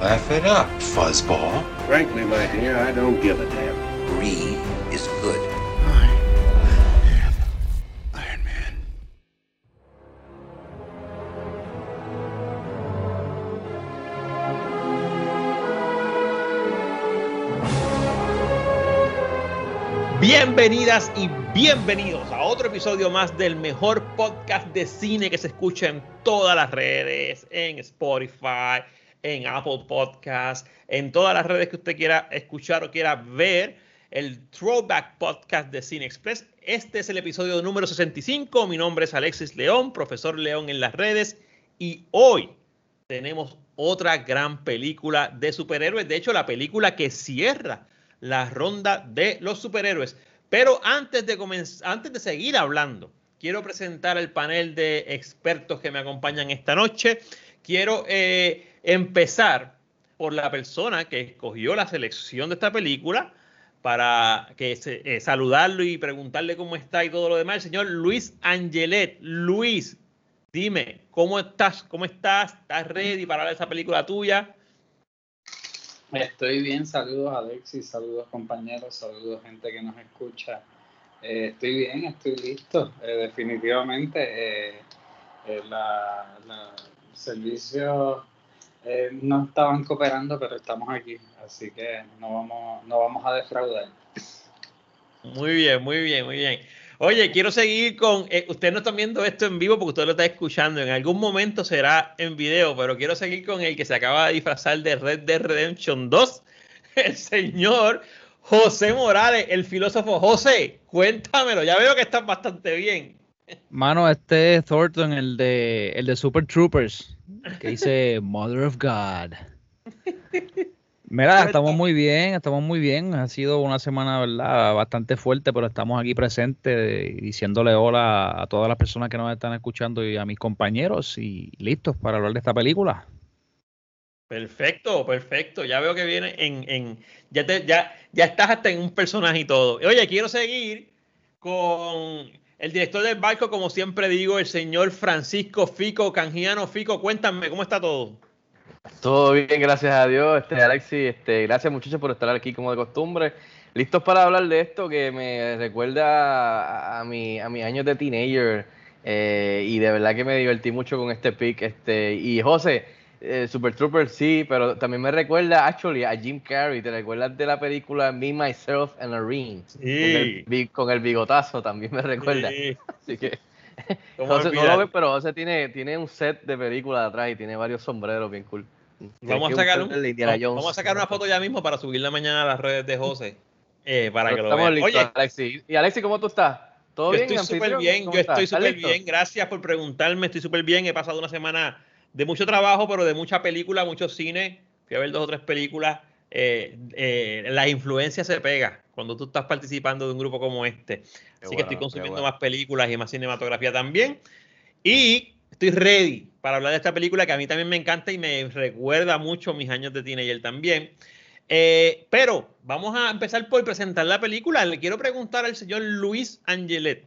Laugh it up, fuzzball. Frankly, my dear, I don't give a damn. Brie is good. Iron Man. Bienvenidas y bienvenidos a otro episodio más del mejor podcast de cine que se escucha en todas las redes, en Spotify, en Apple Podcast, en todas las redes que usted quiera escuchar o quiera ver, el Throwback Podcast de Cine Express. Este es el episodio número 65. Mi nombre es Alexis León, profesor León en las redes, y hoy tenemos otra gran película de superhéroes. De hecho, la película que cierra la ronda de los superhéroes. Pero antes de, antes de seguir hablando, quiero presentar el panel de expertos que me acompañan esta noche. Quiero eh, empezar por la persona que escogió la selección de esta película para que eh, saludarlo y preguntarle cómo está y todo lo demás, el señor Luis Angelet. Luis, dime, ¿cómo estás? ¿Cómo estás? ¿Estás ready para de esa película tuya? Estoy bien, saludos Alexis, saludos compañeros, saludos gente que nos escucha. Eh, estoy bien, estoy listo. Eh, definitivamente la, la servicios no estaban cooperando, pero estamos aquí, así que no vamos, no vamos a defraudar. Muy bien, muy bien, muy bien. Oye, quiero seguir con. Eh, ustedes no están viendo esto en vivo porque ustedes lo están escuchando. En algún momento será en video, pero quiero seguir con el que se acaba de disfrazar de Red Dead Redemption 2, el señor José Morales, el filósofo. José, cuéntamelo. Ya veo que estás bastante bien. Mano, este es Thornton, el de, el de Super Troopers, que dice Mother of God. Mira, estamos muy bien, estamos muy bien. Ha sido una semana, ¿verdad? Bastante fuerte, pero estamos aquí presentes diciéndole hola a todas las personas que nos están escuchando y a mis compañeros y listos para hablar de esta película. Perfecto, perfecto. Ya veo que viene en, en ya, te, ya, ya estás hasta en un personaje y todo. Oye, quiero seguir con el director del barco, como siempre digo, el señor Francisco Fico, Canjiano Fico. Cuéntame, ¿cómo está todo? Todo bien, gracias a Dios, este Alexis, este, gracias muchachos por estar aquí como de costumbre. Listos para hablar de esto que me recuerda a mis años de teenager eh, y de verdad que me divertí mucho con este pick. Este, y José, eh, Super Trooper sí, pero también me recuerda actually a Jim Carrey, ¿te recuerdas de la película Me, Myself and a Ring? Sí. Con, el, con el bigotazo también me recuerda. Sí. Así que José, no lo ve, pero José tiene, tiene un set de películas atrás y tiene varios sombreros bien cool. Vamos a, sacar un, vamos a sacar una foto ya mismo para subirla mañana a las redes de José. Eh, para que lo vean. Listos, Oye, Alexi. ¿Y Alexi, cómo tú estás? ¿Todo yo bien? Estoy súper bien, yo estoy súper bien. Gracias por preguntarme. Estoy súper bien. He pasado una semana de mucho trabajo, pero de mucha película, mucho cine. Fui a ver dos o tres películas. Eh, eh, la influencia se pega cuando tú estás participando de un grupo como este. Así bueno, que estoy consumiendo bueno. más películas y más cinematografía también. Y estoy ready para hablar de esta película que a mí también me encanta y me recuerda mucho mis años de teenager también. Eh, pero vamos a empezar por presentar la película. Le quiero preguntar al señor Luis Angelet,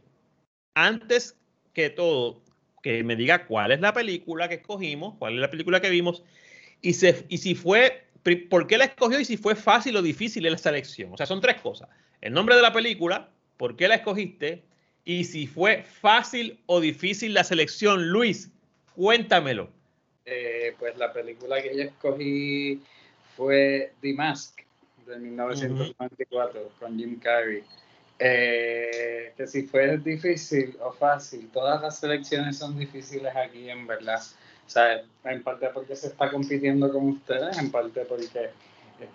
antes que todo, que me diga cuál es la película que escogimos, cuál es la película que vimos y, se, y si fue, por qué la escogió y si fue fácil o difícil la selección. O sea, son tres cosas. El nombre de la película, por qué la escogiste y si fue fácil o difícil la selección. Luis, cuéntamelo. Eh, pues la película que yo escogí fue The Mask de 1994 uh -huh. con Jim Carrey. Eh, que si fue difícil o fácil, todas las selecciones son difíciles aquí en verdad. O sea, en parte porque se está compitiendo con ustedes, en parte porque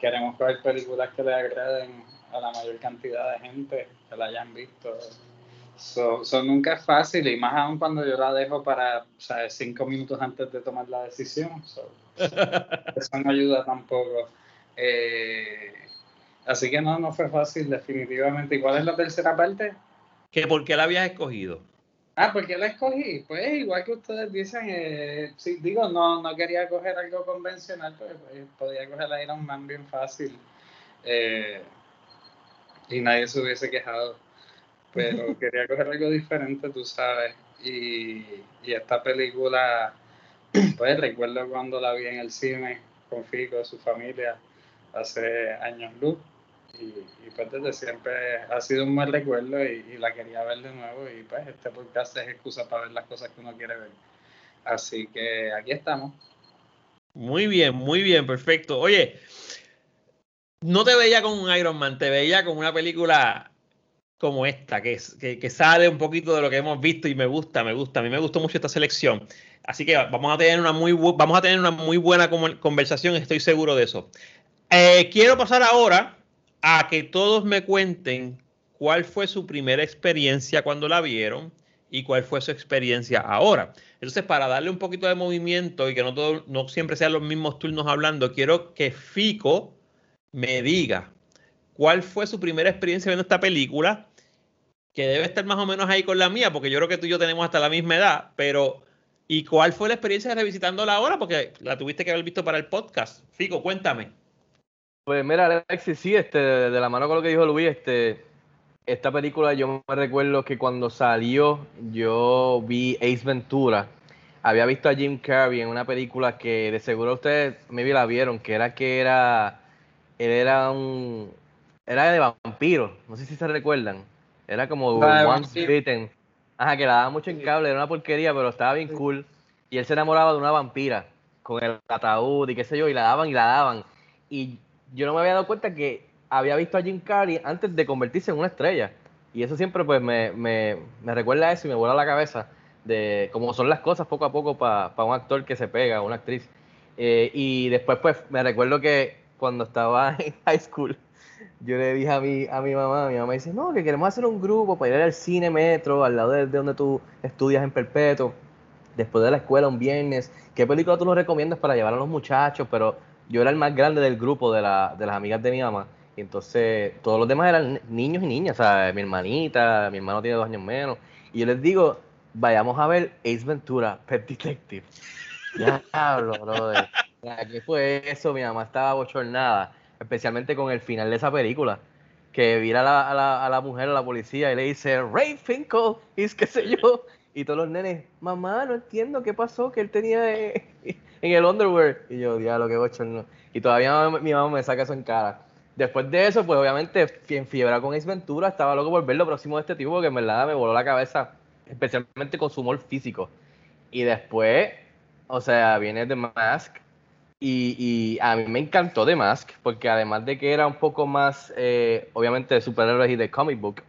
queremos ver películas que le agraden a la mayor cantidad de gente, que la hayan visto So, so nunca es fácil, y más aún cuando yo la dejo para, sea, cinco minutos antes de tomar la decisión. So, eso no ayuda tampoco. Eh, así que no, no fue fácil, definitivamente. ¿Y cuál es la tercera parte? ¿Que ¿Por qué la habías escogido? Ah, ¿por qué la escogí? Pues igual que ustedes dicen, eh, sí, digo, no, no quería coger algo convencional, pues, pues podía coger la Iron Man bien fácil. Eh, y nadie se hubiese quejado. Pero quería coger algo diferente, tú sabes. Y, y esta película, pues recuerdo cuando la vi en el cine con Fico, su familia, hace años luz. Y, y, pues desde siempre ha sido un buen recuerdo y, la quería ver de nuevo y pues este podcast es excusa para ver las cosas que uno quiere ver. Así que aquí estamos. Muy bien, muy bien, perfecto. Oye, no te veía como un Iron Man, te veía como una película como esta, que, que, que, sale un poquito de lo que hemos visto y me gusta, me gusta. A mí me gustó mucho esta selección. Así que vamos a tener una muy, vamos a tener una muy buena conversación, estoy seguro de eso. Eh, quiero pasar ahora a que todos me cuenten cuál fue su primera experiencia cuando la vieron y cuál fue su experiencia ahora. Entonces, para darle un poquito de movimiento y que no, todo, no siempre sean los mismos turnos hablando, quiero que Fico me diga cuál fue su primera experiencia viendo esta película, que debe estar más o menos ahí con la mía, porque yo creo que tú y yo tenemos hasta la misma edad, pero ¿y cuál fue la experiencia revisitándola ahora? Porque la tuviste que haber visto para el podcast. Fico, cuéntame. Pues mira, Alexis, sí, este, de la mano con lo que dijo Luis, este, esta película yo me recuerdo que cuando salió yo vi Ace Ventura. Había visto a Jim Carrey en una película que de seguro ustedes maybe la vieron, que era que era él era un era de vampiro, no sé si se recuerdan. Era como Once Bitten. Ajá, que la daba mucho en cable, era una porquería, pero estaba bien cool. Y él se enamoraba de una vampira con el ataúd y qué sé yo, y la daban y la daban. Y yo no me había dado cuenta que había visto a Jim Carrey antes de convertirse en una estrella. Y eso siempre pues me, me, me recuerda a eso y me vuela la cabeza de cómo son las cosas poco a poco para pa un actor que se pega, una actriz. Eh, y después pues me recuerdo que cuando estaba en high school, yo le dije a mi, a mi mamá, mi mamá dice, no, que queremos hacer un grupo para ir al cine metro, al lado de, de donde tú estudias en Perpetuo, después de la escuela un viernes, ¿qué película tú nos recomiendas para llevar a los muchachos? Pero yo era el más grande del grupo de, la, de las amigas de mi mamá. Y entonces todos los demás eran niños y niñas, sea, mi hermanita, mi hermano tiene dos años menos. Y yo les digo, vayamos a ver Ace Ventura, Pet Detective. Diablo, brother. ¿Qué fue eso? Mi mamá estaba bochornada, especialmente con el final de esa película. Que vira a la, a la, mujer, a la policía, y le dice, Ray Finkel, y qué sé yo. Y todos los nenes, mamá, no entiendo qué pasó, que él tenía en el underwear. Y yo, diablo, qué bochorno. Y todavía mi mamá me saca eso en cara. Después de eso, pues obviamente, en fiebre con Ace Ventura, estaba loco por ver lo próximo de este tipo, que en verdad me voló la cabeza, especialmente con su humor físico. Y después, o sea, viene The Mask, y, y, a mí me encantó The Mask, porque además de que era un poco más, eh, obviamente, de superhéroes y de comic book,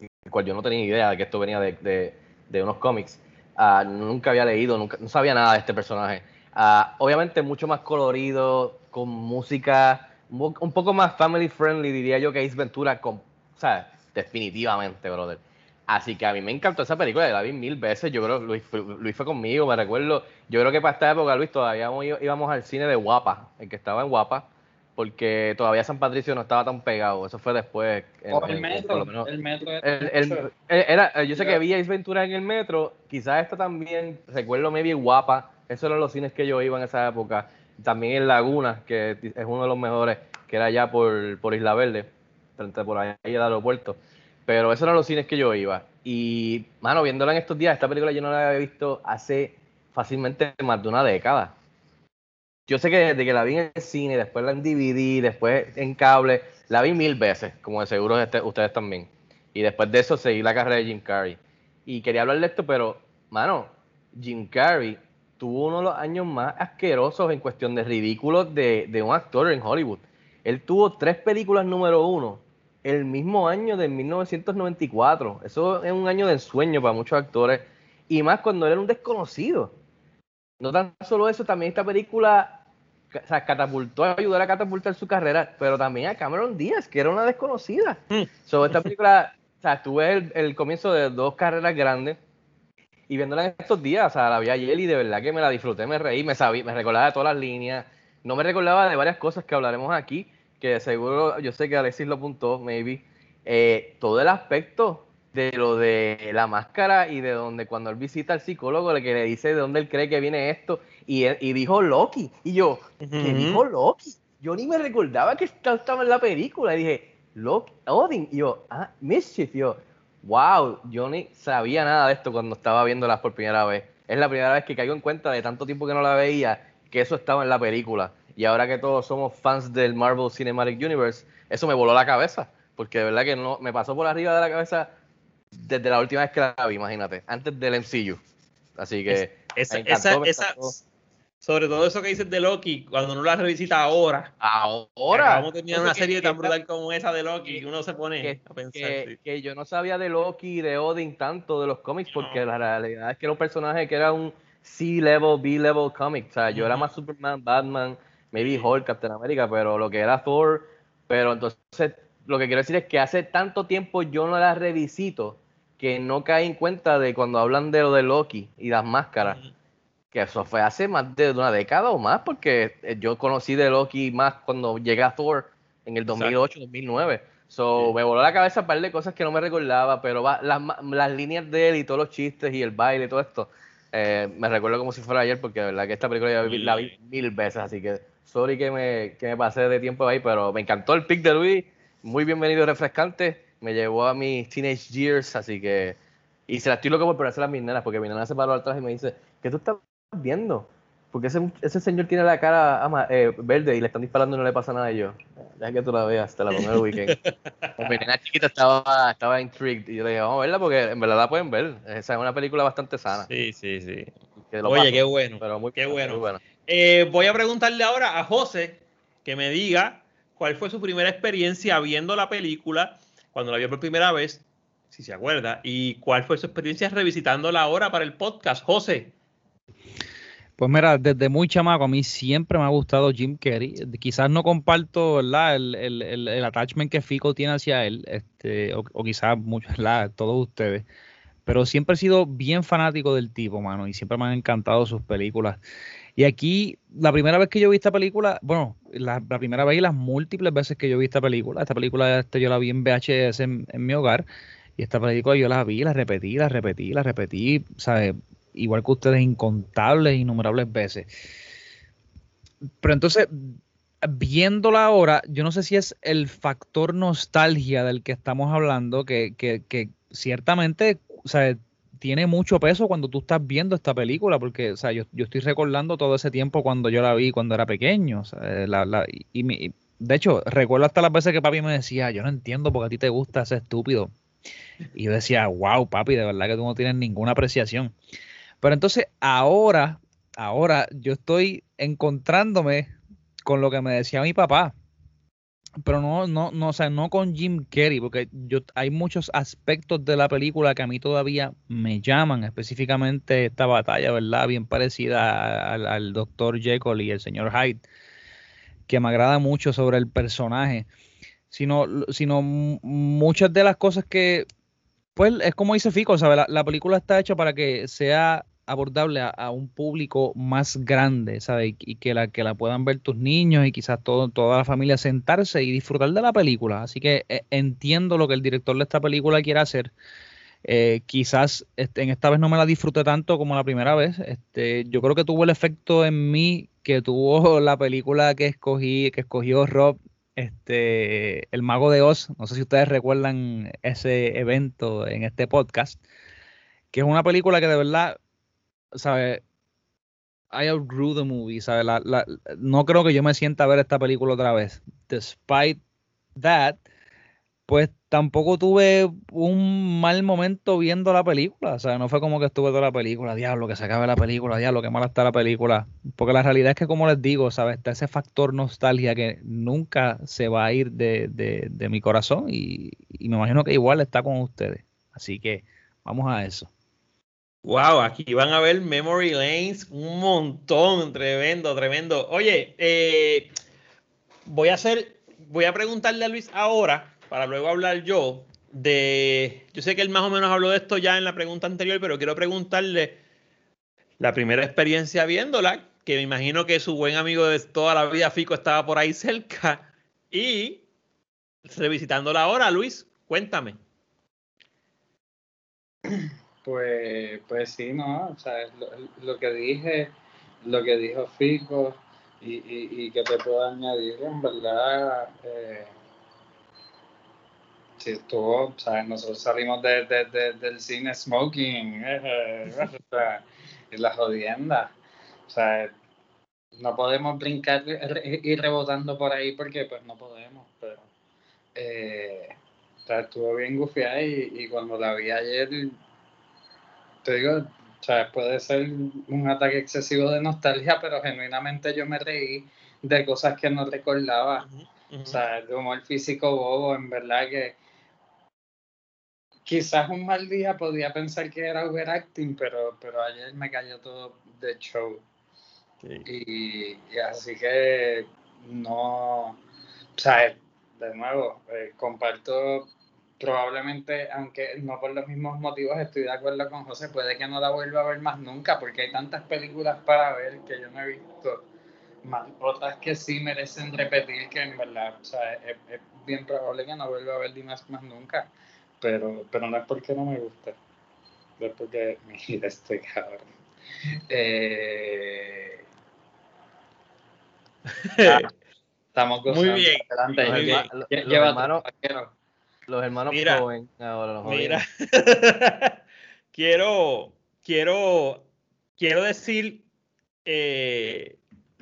el cual yo no tenía idea de que esto venía de, de, de unos cómics, uh, nunca había leído, nunca, no sabía nada de este personaje. Uh, obviamente mucho más colorido, con música un poco más family friendly, diría yo, que Ace Ventura, con, o sea, definitivamente, brother. Así que a mí me encantó esa película, la vi mil veces, yo creo, Luis, Luis fue conmigo, me recuerdo, yo creo que para esta época, Luis, todavía íbamos al cine de Guapa, el que estaba en Guapa, porque todavía San Patricio no estaba tan pegado, eso fue después. En, el en, metro, menos, el metro era, el, el, era, Yo sé que vi Ace Ventura en el metro, quizás esta también, recuerdo maybe Guapa, esos eran los cines que yo iba en esa época, también en Laguna, que es uno de los mejores, que era allá por, por Isla Verde, frente por ahí el aeropuerto. Pero esos eran los cines que yo iba. Y, mano, viéndola en estos días, esta película yo no la había visto hace fácilmente más de una década. Yo sé que desde que la vi en el cine, después la en DVD, después en cable, la vi mil veces, como de seguro este, ustedes también. Y después de eso seguí la carrera de Jim Carrey. Y quería hablar de esto, pero, mano, Jim Carrey tuvo uno de los años más asquerosos en cuestión de ridículos de, de un actor en Hollywood. Él tuvo tres películas número uno el mismo año de 1994. Eso es un año de ensueño para muchos actores. Y más cuando él era un desconocido. No tan solo eso, también esta película o sea, catapultó, ayudó a catapultar su carrera, pero también a Cameron Díaz, que era una desconocida. Mm. So, esta película o sea, tuve el, el comienzo de dos carreras grandes y viéndola en estos días, o sea, la vi ayer y de verdad que me la disfruté, me reí, me sabí, me recordaba de todas las líneas, no me recordaba de varias cosas que hablaremos aquí, que seguro, yo sé que Alexis lo apuntó, maybe, eh, todo el aspecto de lo de la máscara y de donde cuando él visita al psicólogo, le que le dice de dónde él cree que viene esto, y, él- y dijo Loki, y yo, ¿qué dijo Loki? Yo ni me recordaba que esta- estaba en la película, y dije, Loki, Odin, y yo, ah, Mischief, y yo, wow, yo ni sabía nada de esto cuando estaba viéndolas por primera vez. Es la primera vez que caigo en cuenta de tanto tiempo que no la veía, que eso estaba en la película. Y ahora que todos somos fans del Marvel Cinematic Universe, eso me voló la cabeza, porque de verdad que no me pasó por arriba de la cabeza desde la última vez que la vi, imagínate, antes del MCU. Así que Esa, me encantó, esa, esa-. Sobre todo eso que dices de Loki, cuando uno la revisita ahora. ahora Vamos a terminar una que- serie que tan brutal como esa de Loki, y uno se pone que, a pensar. que- sí. que yo no sabía de Loki y de Odin tanto de los cómics porque la realidad es que era un personaje que era un C-level, B-level comic. O sea, yo era más Superman, Batman, maybe Hulk, Captain America, pero lo que era Thor. Pero entonces, lo que quiero decir es que hace tanto tiempo yo no la revisito que no caí en cuenta de cuando hablan de lo de Loki y las máscaras. Que eso fue hace más de una década o más, porque eh, yo conocí de Loki más cuando llegué a Thor en el 2008, 2009. So, Sí. me voló la cabeza un par de cosas que no me recordaba, pero va- las, las líneas de él y todos los chistes y el baile y todo esto, eh, me recuerdo como si fuera ayer, porque de verdad que esta película ya vi- la vi mil veces, así que sorry que me, que me pasé de tiempo ahí, pero me encantó el pick de Luis, muy bienvenido y refrescante, me llevó a mis teenage years, así que... Y se la estoy loco por ponérsela a mis nenas, porque mi nena se paró atrás y me dice, ¿qué tú estás viendo? Porque ese, ese señor tiene la cara ama- eh, verde y le están disparando y no le pasa nada. Y yo, deja que tú la veas, te la pongo el weekend. Mi nena chiquita estaba, estaba intrigued y yo le dije, vamos a verla porque en verdad la pueden ver. Esa es una película bastante sana. Sí, sí, sí. que lo Oye, paso, qué bueno. Pero muy, qué muy bueno. Eh, voy a preguntarle ahora a José que me diga cuál fue su primera experiencia viendo la película cuando la vio por primera vez, si se acuerda, y cuál fue su experiencia revisitándola ahora para el podcast. José. Pues mira, desde muy chamaco a mí siempre me ha gustado Jim Carrey. Quizás no comparto ¿verdad? El, el, el, attachment que Fico tiene hacia él, este, o, quizás muchos, todos ustedes. Pero siempre he sido bien fanático del tipo, mano, y siempre me han encantado sus películas. Y aquí, la primera vez que yo vi esta película, bueno, la, la primera vez y las múltiples veces que yo vi esta película, esta película este, yo la vi en VHS en, en mi hogar, y esta película yo la vi, la repetí, la repetí, la repetí, ¿sabes? Igual que ustedes, incontables, innumerables veces. Pero entonces, viéndola ahora, yo no sé si es el factor nostalgia del que estamos hablando, que, que, que ciertamente, o sea, tiene mucho peso cuando tú estás viendo esta película, porque, o sea, yo, yo estoy recordando todo ese tiempo cuando yo la vi, cuando era pequeño, o sea, la, la, y, y de hecho, recuerdo hasta las veces que papi me decía, yo no entiendo por qué a ti te gusta ese estúpido. Y yo decía, wow, papi, de verdad que tú no tienes ninguna apreciación. Pero entonces ahora, ahora yo estoy encontrándome con lo que me decía mi papá. Pero no, no, no, o sea, no con Jim Carrey, porque yo hay muchos aspectos de la película que a mí todavía me llaman, específicamente esta batalla, ¿verdad? Bien parecida al, Dr. Jekyll y el señor Hyde, que me agrada mucho sobre el personaje. Sino, sino muchas de las cosas que, pues es como dice Fico, ¿sabe? La, la película está hecha para que sea abordable a, un público más grande, ¿sabes? Y, y que la que la puedan ver tus niños y quizás todo, toda la familia sentarse y disfrutar de la película. Así que eh, entiendo lo que el director de esta película quiere hacer. Eh, quizás este, en esta vez no me la disfruté tanto como la primera vez. Este, yo creo que tuvo el efecto en mí que tuvo la película que escogí, que escogió Rob, este, El Mago de Oz. No sé si ustedes recuerdan ese evento en este podcast, que es una película que de verdad, ¿sabes? I outgrew the movie, ¿sabes? La- la- no creo que yo me sienta a ver esta película otra vez. Despite that, pues tampoco tuve un mal momento viendo la película. O sea, no fue como que estuve toda la película, diablo, que se acabe la película, diablo, que mala está la película. Porque la realidad es que, como les digo, ¿sabes? Está ese factor nostalgia que nunca se va a ir de, de- de mi corazón y, y me imagino que igual está con ustedes. Así que vamos a eso. Wow, aquí van a ver Memory Lanes un montón, tremendo, tremendo. Oye, eh, voy a hacer, voy a preguntarle a Luis ahora, para luego hablar yo, de, yo sé que él más o menos habló de esto ya en la pregunta anterior, pero quiero preguntarle la primera experiencia viéndola, que me imagino que su buen amigo de toda la vida, Fico, estaba por ahí cerca, y revisitándola ahora, Luis, cuéntame. Pues, pues sí, ¿no? O sea, lo, lo que dije, lo que dijo Fico y, y, y que te puedo añadir, en verdad, eh, sí estuvo, o sea, nosotros salimos de, de, de, del cine smoking, eh, y la jodienda, o sea, no podemos brincar y rebotando por ahí porque pues no podemos, pero eh, o sea, estuvo bien gufiada y, y cuando la vi ayer te digo, o sea, puede ser un ataque excesivo de nostalgia, pero genuinamente yo me reí de cosas que no recordaba. Uh -huh. O sea, el humor físico bobo, en verdad que quizás un mal día podía pensar que era overacting, pero, pero ayer me cayó todo de show. Sí. Y, y, así que no, o sea, de nuevo, eh, comparto probablemente, aunque no por los mismos motivos, estoy de acuerdo con José, puede que no la vuelva a ver más nunca, porque hay tantas películas para ver que yo no he visto, más otras que sí merecen repetir, que en verdad, o sea, es, es bien probable que no vuelva a ver Dimas más nunca, pero, pero no es porque no me guste, es porque, mira este cabrón. Eh, estamos Muy bien. Adelante. Muy bien. Los, hermanos. Los hermanos Mira. Cohen ahora los Mira, quiero, quiero, quiero decir eh,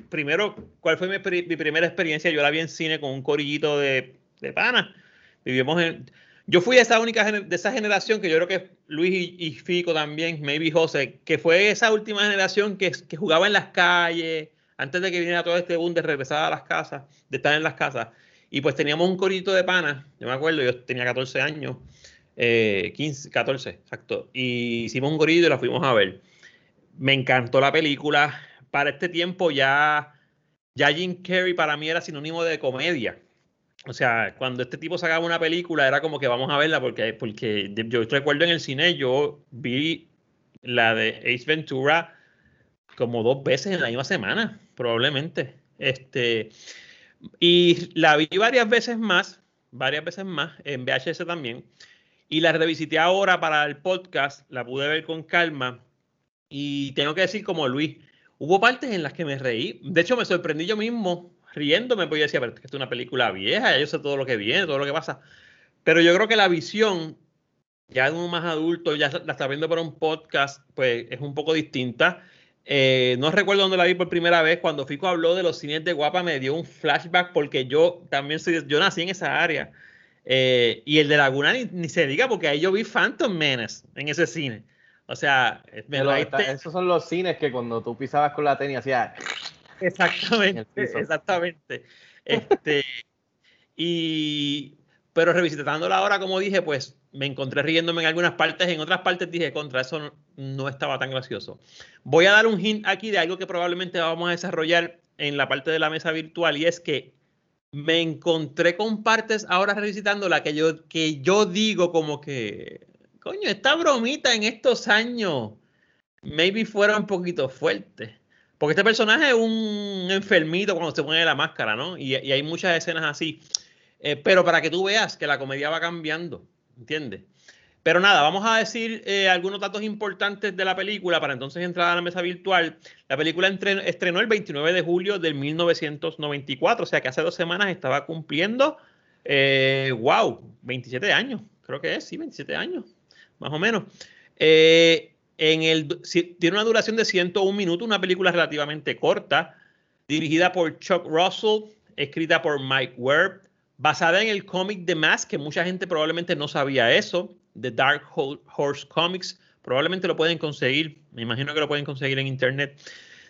primero cuál fue mi, mi primera experiencia. Yo la vi en cine con un corillito de, de pana. Vivimos en. Yo fui de esa única de esa generación que yo creo que Luis y, y Fico también, maybe José, que fue esa última generación que, que jugaba en las calles antes de que viniera todo este boom de regresar a las casas, de estar en las casas. Y pues teníamos un corito de pana, yo me acuerdo, yo tenía 14 años, eh, 15, 14, exacto. Y hicimos un corito y la fuimos a ver. Me encantó la película. Para este tiempo ya, ya Jim Carrey para mí era sinónimo de comedia. O sea, cuando este tipo sacaba una película era como que vamos a verla porque, porque yo recuerdo en el cine, yo vi la de Ace Ventura como dos veces en la misma semana, probablemente. Este, y la vi varias veces más, varias veces más, en VHS también. Y la revisité ahora para el podcast, la pude ver con calma. Y tengo que decir, como Luis, hubo partes en las que me reí. De hecho, me sorprendí yo mismo riéndome, porque yo decía, pero es que esta es una película vieja, yo sé todo lo que viene, todo lo que pasa. Pero yo creo que la visión, ya de uno más adulto, ya la está viendo por un podcast, pues es un poco distinta. Eh, no recuerdo dónde la vi por primera vez. Cuando Fico habló de los cines de Guapa, me dio un flashback porque yo también soy, yo nací en esa área. Eh, y el de Laguna ni, ni, se diga, porque ahí yo vi Phantom Menace en ese cine. O sea, me Pero está, esos son los cines que cuando tú pisabas con la tenis hacía. Exactamente, exactamente. Este, y, pero revisitándola ahora, como dije, pues me encontré riéndome en algunas partes, en otras partes dije, contra eso no, estaba tan gracioso. Voy a dar un hint aquí de algo que probablemente vamos a desarrollar en la parte de la mesa virtual y es que me encontré con partes ahora revisitándola que yo, que yo digo como que, coño, esta bromita en estos años maybe fuera un poquito fuerte. Porque este personaje es un enfermito cuando se pone la máscara, ¿no? Y, y hay muchas escenas así. Eh, pero para que tú veas que la comedia va cambiando, ¿entiendes? Pero nada, vamos a decir eh, algunos datos importantes de la película para entonces entrar a la mesa virtual. La película estrenó el 29 de julio del 1994, o sea que hace dos semanas estaba cumpliendo, eh, wow, 27 años, creo que es, sí, 27 años, más o menos. Eh, en el, tiene una duración de 101 minutos, una película relativamente corta, dirigida por Chuck Russell, escrita por Mike Webb, basada en el cómic The Mask, que mucha gente probablemente no sabía eso, The Dark Horse Comics, probablemente lo pueden conseguir, me imagino que lo pueden conseguir en internet.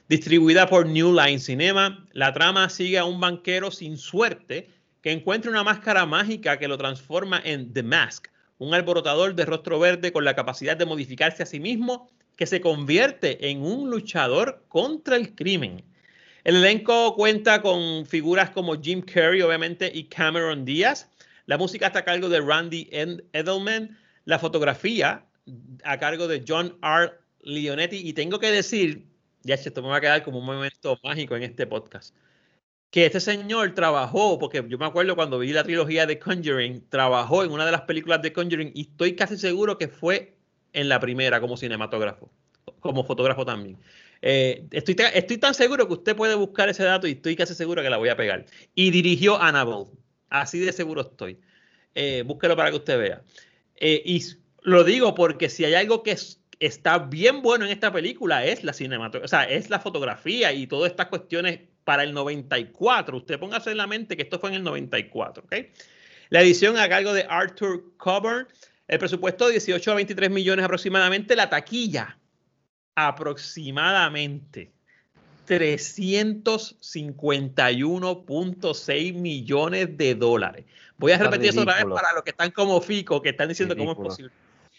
Distribuida por New Line Cinema, la trama sigue a un banquero sin suerte que encuentra una máscara mágica que lo transforma en The Mask, un alborotador de rostro verde con la capacidad de modificarse a sí mismo que se convierte en un luchador contra el crimen. El elenco cuenta con figuras como Jim Carrey, obviamente, y Cameron Díaz. La música está a cargo de Randy Edelman. La fotografía a cargo de John R. Leonetti. Y tengo que decir, ya esto me va a quedar como un momento mágico en este podcast, que este señor trabajó, porque yo me acuerdo cuando vi la trilogía de Conjuring, trabajó en una de las películas de Conjuring y estoy casi seguro que fue en la primera como cinematógrafo, como fotógrafo también. Eh, estoy, estoy tan seguro que usted puede buscar ese dato y estoy casi seguro que la voy a pegar. Y dirigió Annabelle. Así de seguro estoy. Eh, búsquelo para que usted vea. Eh, y lo digo porque si hay algo que está bien bueno en esta película es la cinematografía, o sea, es la fotografía y todas estas cuestiones para el 94. Usted póngase en la mente que esto fue en el 94, ¿ok? La edición a cargo de Arthur Coburn. El presupuesto de 18 a 23 millones aproximadamente. La taquilla aproximadamente 351.6 millones de dólares. Voy a repetir eso otra vez para los que están como Fico, que están diciendo cómo es posible.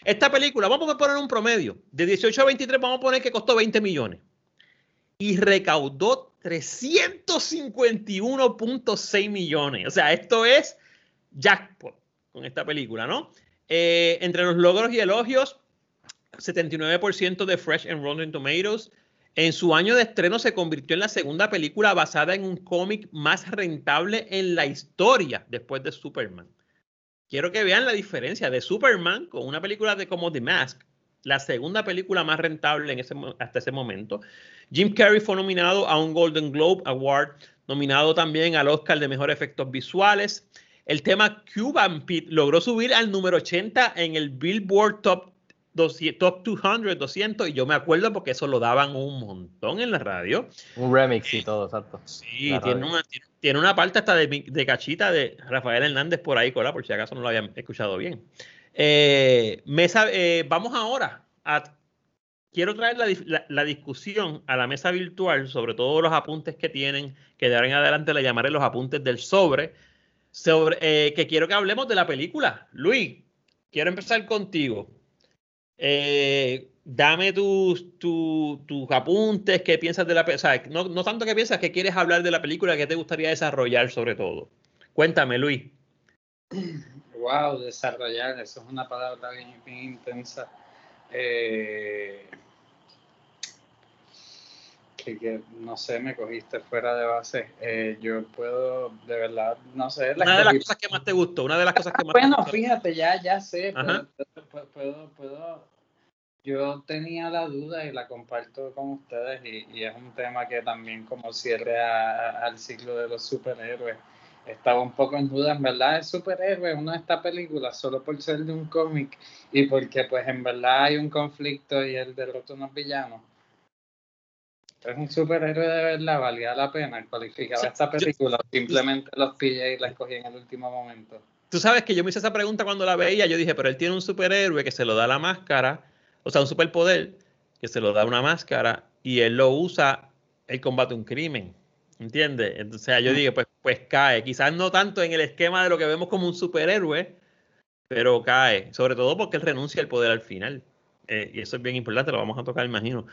Esta película, vamos a poner un promedio, de 18 a 23 vamos a poner que costó 20 millones y recaudó 351.6 millones. O sea, esto es jackpot con esta película, ¿no? Eh, entre los logros y elogios, 79% de Fresh and Rotten Tomatoes. En su año de estreno se convirtió en la segunda película basada en un cómic más rentable en la historia después de Superman. Quiero que vean la diferencia de Superman con una película de como The Mask, la segunda película más rentable en ese, hasta ese momento. Jim Carrey fue nominado a un Golden Globe Award, nominado también al Oscar de Mejor Efectos Visuales. El tema Cuban Pete logró subir al número 80 en el Billboard Top top 200, 200, y yo me acuerdo porque eso lo daban un montón en la radio. Un remix y todo, exacto. Sí, tiene una, tiene una, parte hasta de, cachita de Rafael Hernández por ahí, cola, por si acaso no lo habían escuchado bien. Eh, mesa, eh, vamos ahora a. Quiero traer la, discusión a la mesa virtual sobre todos los apuntes que tienen, que de ahora en adelante le llamaré los apuntes del sobre, sobre eh, que quiero que hablemos de la película. Luis, quiero empezar contigo. Eh, dame tus, tus, apuntes, qué piensas de la película. no, no, tanto que piensas, que quieres hablar de la película, que te gustaría desarrollar sobre todo. Cuéntame, Luis. Wow, desarrollar, eso es una palabra bien, intensa. Eh, que, no sé, me cogiste fuera de base. Eh, yo puedo, de verdad, no sé. una de las cosas que más te gustó, una de las cosas que más Bueno, fíjate, ya, ya sé, puedo, puedo, yo tenía la duda y la comparto con ustedes y, es un tema que también como cierre al ciclo de los superhéroes. Estaba un poco en duda, en verdad es superhéroe uno de esta película solo por ser de un cómic y porque pues en verdad hay un conflicto y el derrota unos villanos es un superhéroe de verdad, valía la pena cualificar esta película. simplemente los pillé y la escogí en el último momento. Tú sabes que yo me hice esa pregunta cuando la veía. Yo dije, pero él tiene un superhéroe que se lo da la máscara, o sea, un superpoder que se lo da una máscara y él lo usa, él combate un crimen. ¿Entiendes? Entonces yo dije, pues, pues cae. Quizás no tanto en el esquema de lo que vemos como un superhéroe, pero cae. Sobre todo porque él renuncia al poder al final. Eh, y eso es bien importante, lo vamos a tocar, imagino.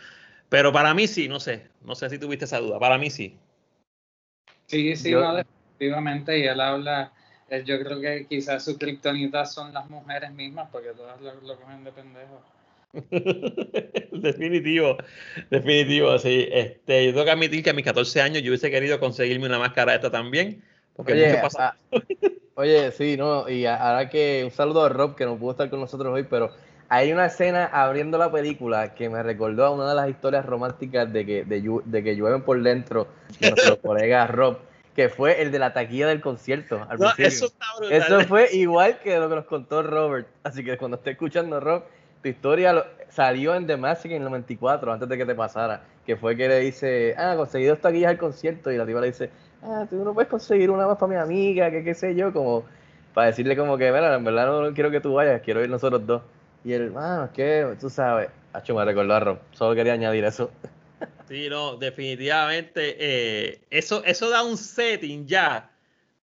Pero para mí sí, no sé. No sé si tuviste esa duda. Para mí sí. Sí, sí, no, definitivamente. Y él habla. Eh, yo creo que quizás su criptonita son las mujeres mismas, porque todas lo, cogen de pendejo. definitivo, definitivo, sí. Este, yo tengo que admitir que a mis 14 años yo hubiese querido conseguirme una máscara esta también. Porque oye, pasa. Ah, oye, sí, no, y ahora que un saludo a Rob que no pudo estar con nosotros hoy, pero hay una escena abriendo la película que me recordó a una de las historias románticas de que, de, que llueven por dentro de nuestro colega Rob, que fue el de la taquilla del concierto. eso, eso fue igual que lo que nos contó Robert. Así que cuando esté escuchando Rob, tu historia salió en The Mask en el 94, antes de que te pasara. Que fue que le dice, ah, conseguí dos taquillas al concierto. Y la tía le dice, ah, tú no puedes conseguir una más para mi amiga, que qué sé yo, como para decirle como que, mira, en verdad no quiero que tú vayas, quiero ir nosotros dos. Y el, mano, es que, tú sabes, hecho me recordó a Rob. Solo quería añadir eso. Sí, no, definitivamente. Eh, eso, eso da un setting ya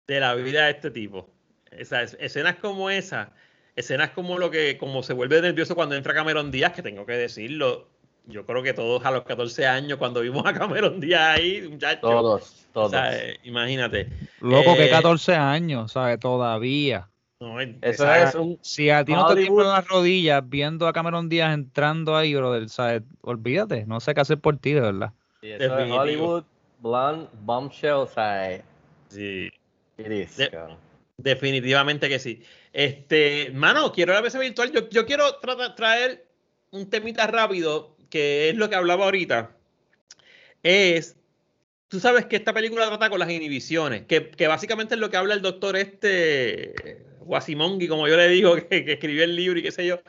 de la vida de este tipo. Esas, escenas como esa, escenas como lo que, como se vuelve nervioso cuando entra Cameron Díaz, que tengo que decirlo. Yo creo que todos a los 14 años, cuando vimos a Cameron Díaz ahí, muchachos. Todos, todos. imagínate. Loco, que 14 eh, años, ¿sabes? Todavía No, Eso es un. Si a ti no te tiemblan las rodillas viendo a Cameron Díaz entrando ahí, brother, ¿sabes? olvídate, no sé qué hacer por ti, de verdad. sí, eso es Definitivo. Hollywood Blonde Bombshell, o sea, sí. is, De-. Definitivamente que sí. Este, mano, quiero la mesa virtual. Yo, yo quiero tra- traer un temita rápido, que es lo que hablaba ahorita. Es, tú sabes que esta película trata con las inhibiciones, que, que básicamente es lo que habla el doctor este, Guasimongi, como yo le digo, que, que escribió el libro y qué sé yo.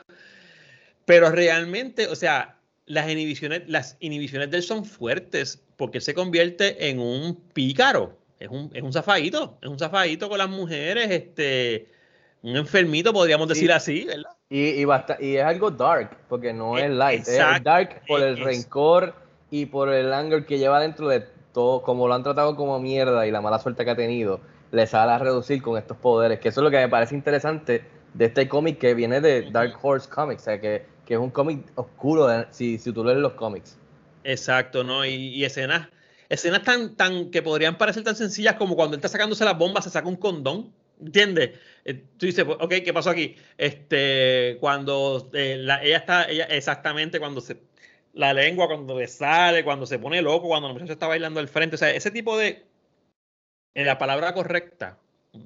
Pero realmente, o sea, las inhibiciones, las inhibiciones de él son fuertes, porque él se convierte en un pícaro. Es un, es un zafadito, es un zafadito con las mujeres, este, un enfermito, podríamos decir así, ¿verdad? Y, y, basta- y es algo dark, porque no Eh, es light, es exacto, dark por el es- rencor y por el anger que lleva dentro de todo, como lo han tratado como mierda y la mala suerte que ha tenido, le sale a reducir con estos poderes, que eso es lo que me parece interesante de este cómic que viene de Dark Horse Comics, o sea, que, que es un cómic oscuro de- si, si tú lees los cómics. Exacto, ¿no? Y, y escenas, escenas tan, tan que podrían parecer tan sencillas como cuando él está sacándose las bombas, se saca un condón. ¿Entiendes? Eh, tú dices, ok, ¿qué pasó aquí? Este, cuando eh, la- ella está, ella exactamente cuando se, la lengua, cuando le sale, cuando se pone loco, cuando la muchacha está bailando al frente, o sea, ese tipo de, eh, la palabra correcta,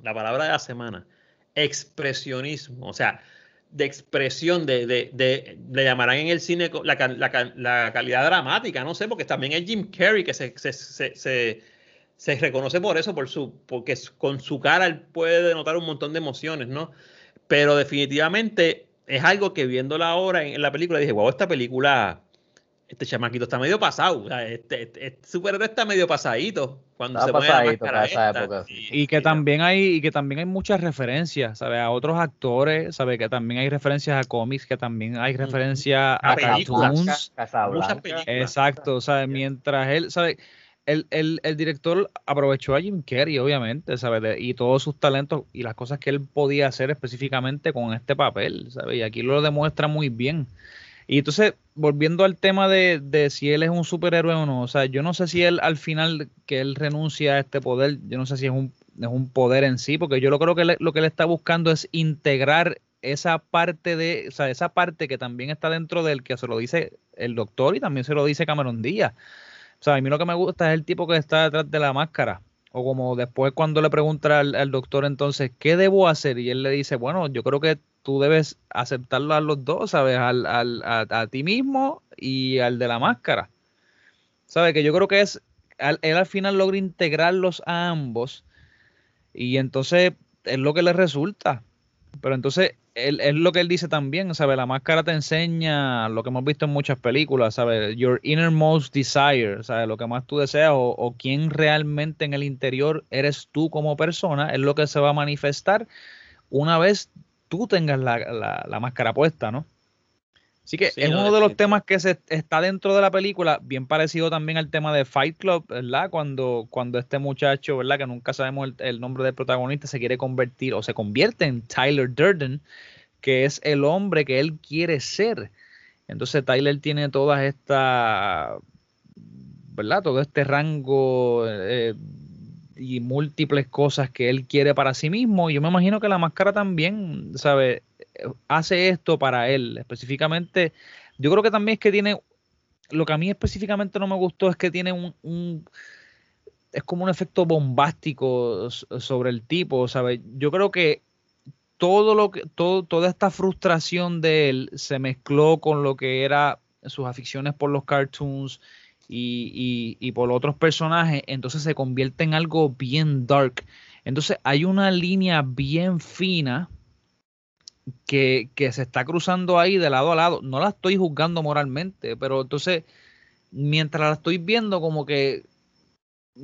la palabra de la semana, expresionismo, o sea, de expresión, de, de, de- le llamarán en el cine la, la la calidad dramática, no sé, porque también es Jim Carrey que se, se, se, se- reconoce por eso, por su, porque con su cara él puede denotar un montón de emociones, ¿no? Pero definitivamente es algo que viéndola ahora en, en la película dije, wow, esta película, este chamaquito está medio pasado, o sea, este, este, este superhéroe está medio pasadito cuando Estaba se pone la pasadito máscara para esa esta. época. Sí, Y que sí, también hay, y que también hay muchas referencias, ¿sabes? A otros actores, ¿sabes? Que también hay referencias a cómics, que también hay referencias A cartoons. Casablanca. Muchas películas. Exacto, ¿sabes? Mientras él, ¿sabes? El, el, el director aprovechó a Jim Carrey, obviamente, ¿sabes? De- y todos sus talentos y las cosas que él podía hacer específicamente con este papel, ¿sabes? Y aquí lo demuestra muy bien. Y entonces, volviendo al tema de, de si él es un superhéroe o no, o sea, yo no sé si él al final que él renuncia a este poder, yo no sé si es un, es un poder en sí, porque yo lo creo que lo que él está buscando es integrar esa parte de, o sea, esa parte que también está dentro del que se lo dice el doctor y también se lo dice Cameron Díaz. O sea, a mí lo que me gusta es el tipo que está detrás de la máscara. O como después cuando le pregunta al, al doctor entonces, ¿qué debo hacer? Y él le dice, bueno, yo creo que tú debes aceptarlo a los dos, ¿sabes? Al, al- a, ti mismo y al de la máscara. ¿Sabes? Que yo creo que es, él al final logra integrarlos a ambos y entonces es lo que le resulta. Pero entonces él- es lo que él dice también, ¿sabes? La máscara te enseña lo que hemos visto en muchas películas, ¿sabes? Your innermost desire, ¿sabes? Lo que más tú deseas o, o quién realmente en el interior eres tú como persona, es lo que se va a manifestar una vez tú tengas la, la- la máscara puesta, ¿no? Así que Sí, es no, uno de los temas que se está dentro de la película, bien parecido también al tema de Fight Club, ¿verdad? Cuando, cuando este muchacho, ¿verdad? Que nunca sabemos el, el nombre del protagonista, se quiere convertir o se convierte en Tyler Durden, que es el hombre que él quiere ser. Entonces Tyler tiene todas estas, ¿verdad? Todo este rango eh, y múltiples cosas que él quiere para sí mismo. Y yo me imagino que la máscara también, ¿sabe? Hace esto para él. Específicamente, yo creo que también es que tiene, lo que a mí específicamente no me gustó es que tiene un, es como un efecto bombástico sobre el tipo, ¿sabes? Yo creo que todo lo que, todo, toda esta frustración de él se mezcló con lo que era sus aficiones por los cartoons y, y- y por otros personajes, entonces se convierte en algo bien dark. Entonces hay una línea bien fina que, que se está cruzando ahí de lado a lado. No la estoy juzgando moralmente, pero entonces, mientras la estoy viendo, como que,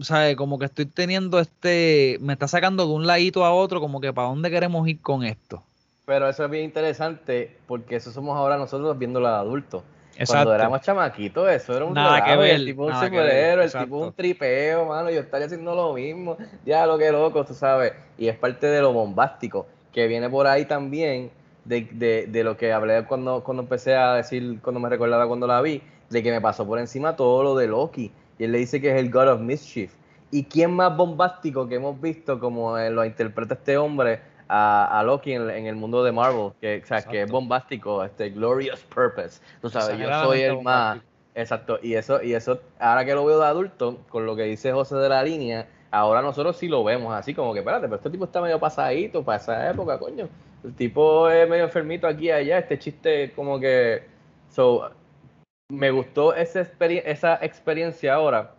¿sabes? Como que estoy teniendo este, me está sacando de un ladito a otro, como que para dónde queremos ir con esto. Pero eso es bien interesante porque eso somos ahora nosotros viéndolo de adultos. Exacto. Cuando éramos chamaquitos, eso era un Nada que ver, el tipo un superhéroe, el tipo un tripeo, mano, yo estaría haciendo lo mismo, ya lo que loco, tú sabes, y es parte de lo bombástico, que viene por ahí también, de, de, de lo que hablé cuando, cuando empecé a decir, cuando me recordaba cuando la vi, de que me pasó por encima todo lo de Loki, y él le dice que es el God of Mischief, y quién más bombástico que hemos visto como eh, lo interpreta este hombre, a, a Loki en, en el mundo de Marvel, que, o sea, que es bombástico, este Glorious Purpose. Tú sabes, yo soy el más. Exacto, y eso, y eso, ahora que lo veo de adulto, con lo que dice José de la línea, ahora nosotros sí lo vemos así, como que, espérate, pero este tipo está medio pasadito para esa época, coño. El tipo es medio enfermito aquí y allá, este chiste como que... So, me gustó esa experiencia ahora,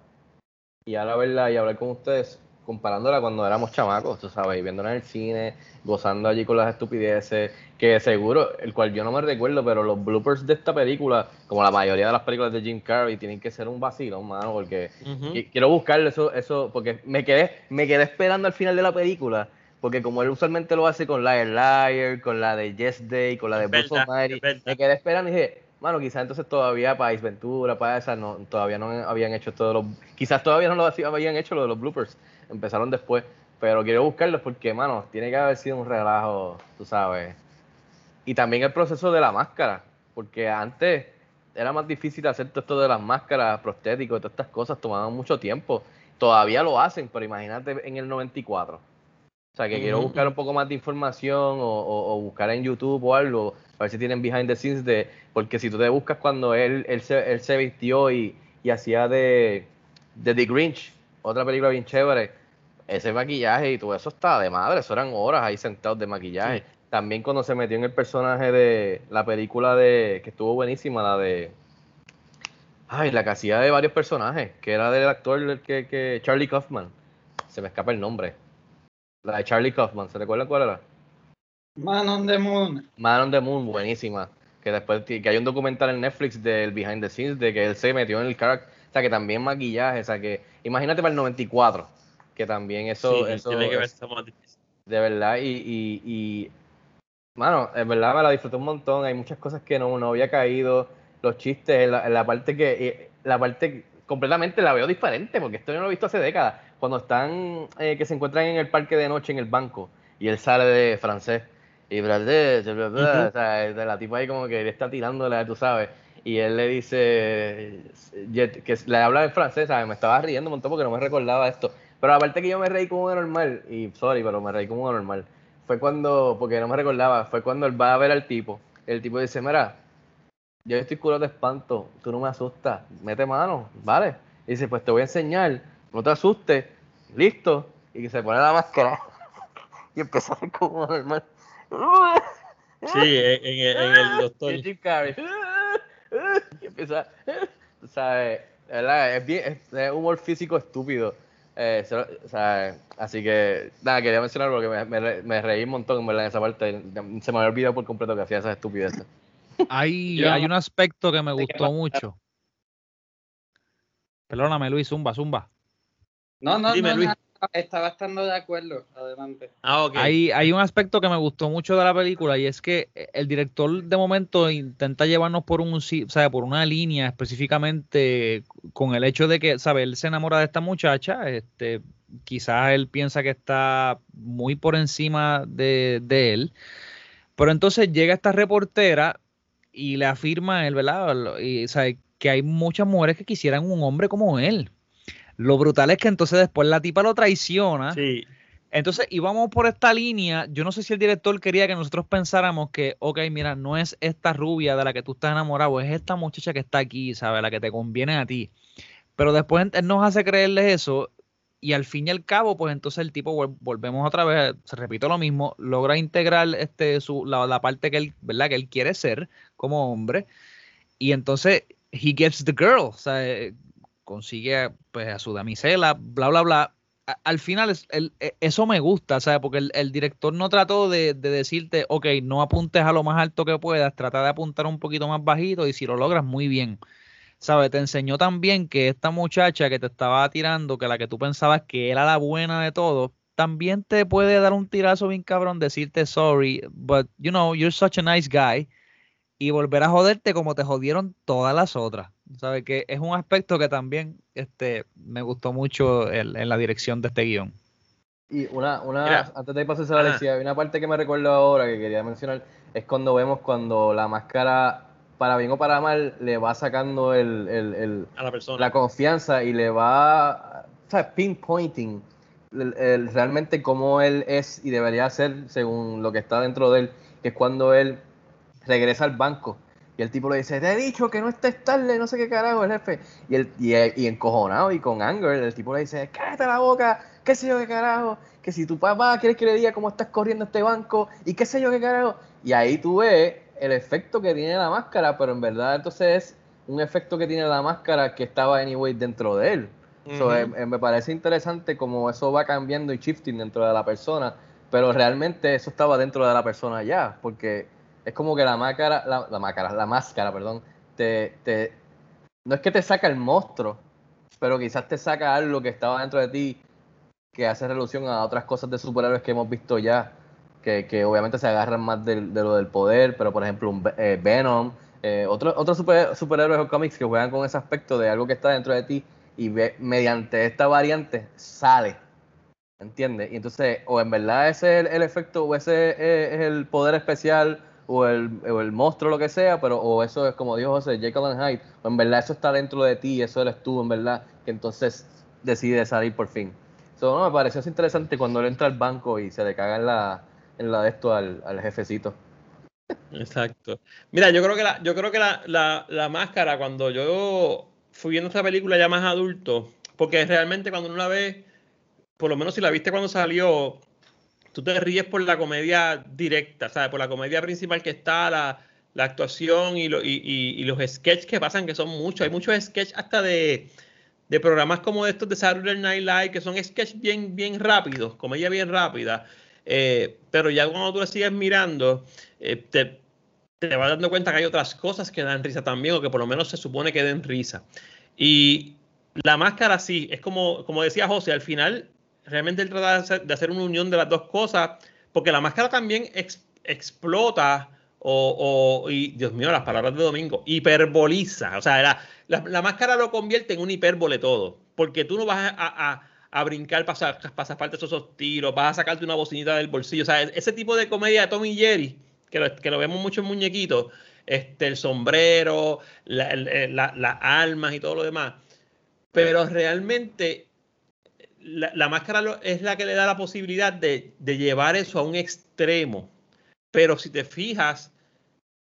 y ahora verla y hablar con ustedes, comparándola cuando éramos chamacos, tú sabes, viéndola en el cine, gozando allí con las estupideces, que seguro, el cual yo no me recuerdo, pero los bloopers de esta película, como la mayoría de las películas de Jim Carrey, tienen que ser un vacilo, mano, porque quiero buscarlo eso, eso, porque me quedé, me quedé esperando al final de la película, porque como él usualmente lo hace con Liar Liar, con la de Yes Day, con la de Bruce Almighty, me quedé esperando y dije, mano, quizás entonces todavía para Ace Ventura, para esa, no, todavía no habían hecho todos los, quizás todavía no lo habían hecho lo de los bloopers, empezaron después, pero quiero buscarlos porque, mano, tiene que haber sido un relajo, tú sabes. Y también el proceso de la máscara, porque antes era más difícil hacer todo esto de las máscaras, prostéticos, todas estas cosas, tomaban mucho tiempo. Todavía lo hacen, pero imagínate en el 94. O sea, que quiero buscar un poco más de información o, o- o buscar en YouTube o algo, a ver si tienen behind the scenes de, porque si tú te buscas cuando él, él, se, él se vistió y, y hacía de, de The Grinch, otra película bien chévere, ese maquillaje y todo eso está de madre, eso eran horas ahí sentados de maquillaje. También cuando se metió en el personaje de la película de, que estuvo buenísima, la de, ay, la que hacía de varios personajes, que era del actor el que, que Charlie Kaufman, se me escapa el nombre. La de Charlie Kaufman, ¿se recuerdan cuál era? Man on the Moon. Man on the Moon, buenísima. Que después que hay un documental en Netflix del behind the scenes de que él se metió en el character. O sea, que también maquillaje. O sea, que imagínate para el 94. Que también eso. Sí, eso tiene que es- más difícil. de verdad. Y, y, y. Mano, en verdad me la disfruté un montón. Hay muchas cosas que no, no había caído. Los chistes, la, la parte que. La parte completamente la veo diferente. Porque esto yo no lo he visto hace décadas. Cuando están. eh, que se encuentran en el parque de noche en el banco. Y él sale de francés. Y bla, bla, Ujú. o sea, la tipa ahí como que le está tirándola, tú sabes. Y él le dice, que le habla en francés, ¿sabes? Me estaba riendo un montón porque no me recordaba esto. Pero aparte que yo me reí como uno normal, y sorry, pero me reí como uno normal. Fue cuando, porque no me recordaba, fue cuando él va a ver al tipo. El tipo dice, mira, yo estoy curado de espanto, tú no me asustas, mete mano, ¿vale? Y dice, pues te voy a enseñar, no te asustes, listo. Y que se pone la máscara y empieza a hacer como normal. Sí, en, en el- en el doctor. Y Jim Carrey. Y empieza, sabes, ¿verdad? Es, bien, es, es humor físico estúpido. Eh, se- o sea, así que, nada, quería mencionar porque me, me, re- me reí un montón en verdad en esa parte. Se me había olvidado por completo que hacía esas estupideces. Hay, Yo- hay un aspecto que me ¿De qué gustó mucho. Perdóname, Luis, zumba, zumba. No, no, Dime, no, Luis. Estaba estando de acuerdo. Adelante. Ah, ok. Hay, hay un aspecto que me gustó mucho de la película y es que eh, el director de momento intenta llevarnos por un o sea, por una línea específicamente con el hecho de que, ¿sabes? Él se enamora de esta muchacha, este, quizás él piensa que está muy por encima de, de él, pero entonces llega esta reportera y le afirma él, ¿verdad? Y, o sea, que hay muchas mujeres que quisieran un hombre como él. Lo brutal es que entonces después la tipa lo traiciona. Sí. Entonces íbamos por esta línea. Yo no sé si el director quería que nosotros pensáramos que, ok, mira, no es esta rubia de la que tú estás enamorado, es esta muchacha que está aquí, ¿sabes? La que te conviene a ti. Pero después él nos hace creerles eso y al fin y al cabo, pues entonces el tipo, vol- volvemos otra vez, se repito lo mismo, logra integrar este, su, la, la parte que él, ¿verdad? Que él quiere ser como hombre y entonces he gets the girl, o sea, consigue pues a su damisela, bla, bla, bla. A- al final es- e- eso me gusta, ¿sabes? Porque el, el director no trató de, de decirte, ok, no apuntes a lo más alto que puedas, trata de apuntar un poquito más bajito y si lo logras, muy bien. ¿Sabes? Te enseñó también que esta muchacha que te estaba tirando, que la que tú pensabas que era la buena de todo, también te puede dar un tirazo bien cabrón, decirte sorry, but you know, you're such a nice guy y volver a joderte como te jodieron todas las otras. ¿Sabes? Que es un aspecto que también este, me gustó mucho el- en la dirección de este guion. Y una, una Mira. antes de pasar a. Alexia, hay una parte que me recuerdo ahora que quería mencionar, es cuando vemos cuando la máscara, para bien o para mal, le va sacando el, el, el- A la persona. la confianza y le va, ¿sabes? Pinpointing el- el- realmente cómo él es y debería ser según lo que está dentro de él, que es cuando él regresa al banco y el tipo le dice, te he dicho que no estés tarde, no sé qué carajo, el jefe. Y, el, y, y encojonado y con anger, el tipo le dice, cállate la boca, qué sé yo qué carajo, que si tu papá quieres que le diga cómo estás corriendo este banco y qué sé yo qué carajo. Y ahí tú ves el efecto que tiene la máscara, pero en verdad entonces es un efecto que tiene la máscara que estaba anyway dentro de él. So, eh, eh, me parece interesante cómo eso va cambiando y shifting dentro de la persona, pero realmente eso estaba dentro de la persona ya, porque es como que la máscara, la, la máscara, la máscara, perdón, te, te, no es que te saca el monstruo, pero quizás te saca algo que estaba dentro de ti que hace relación a otras cosas de superhéroes que hemos visto ya, que, que obviamente se agarran más del- de, lo del poder, pero por ejemplo un eh, Venom, eh, otros otros super- superhéroes o cómics que juegan con ese aspecto de algo que está dentro de ti y mediante esta variante sale. ¿Entiendes? Y entonces, o en verdad ese es el, efecto, o ese es, es el poder especial, o el, o el monstruo, lo que sea, pero o eso es como dijo José, Jekyll and Hyde, o en verdad eso está dentro de ti, eso eres tú, en verdad, que entonces decide salir por fin. So, no, me pareció así interesante cuando él entra al banco y se le caga en la, en la de esto al, al jefecito. Exacto. Mira, yo creo que la, yo creo que la, la, la máscara, cuando yo fui viendo esta película ya más adulto, porque realmente cuando uno la ve, por lo menos si la viste cuando salió, tú te ríes por la comedia directa, ¿sabes? Por la comedia principal que está, la, la actuación y, lo- y, y- y los sketches que pasan, que son muchos. Hay muchos sketches hasta de, programas como estos de Saturday Night Live, que son sketches bien, bien rápidos, comedia bien rápida. Eh, pero ya cuando tú la sigues mirando, eh, te, vas dando cuenta que hay otras cosas que dan risa también, o que por lo menos se supone que den risa. Y la máscara sí, es como decía José, al final realmente él trata de hacer, una unión de las dos cosas, porque la máscara también ex- explota o, y Dios mío, las palabras de Domingo, hiperboliza. O sea, la, la- máscara lo convierte en un hipérbole todo, porque tú no vas a, a- a brincar, pasar, pasar parte de esos tiros, vas a sacarte una bocinita del bolsillo. O sea, ese tipo de comedia de Tommy Jerry, que lo, que lo vemos mucho en muñequitos, este, el sombrero, la- la- las armas y todo lo demás. Pero realmente la, la máscara es la que le da la posibilidad de, de llevar eso a un extremo. Pero si te fijas,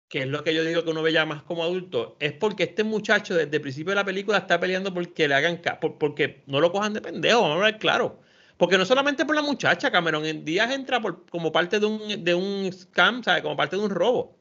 que es lo que yo digo que uno ve ya más como adulto, es porque este muchacho desde el principio de la película está peleando porque le hagan por- porque no lo cojan de pendejo, vamos a ver claro. Porque no solamente por la muchacha, Cameron en Díaz entra por- como parte de un, de un scam, ¿sabes? Como parte de un robo.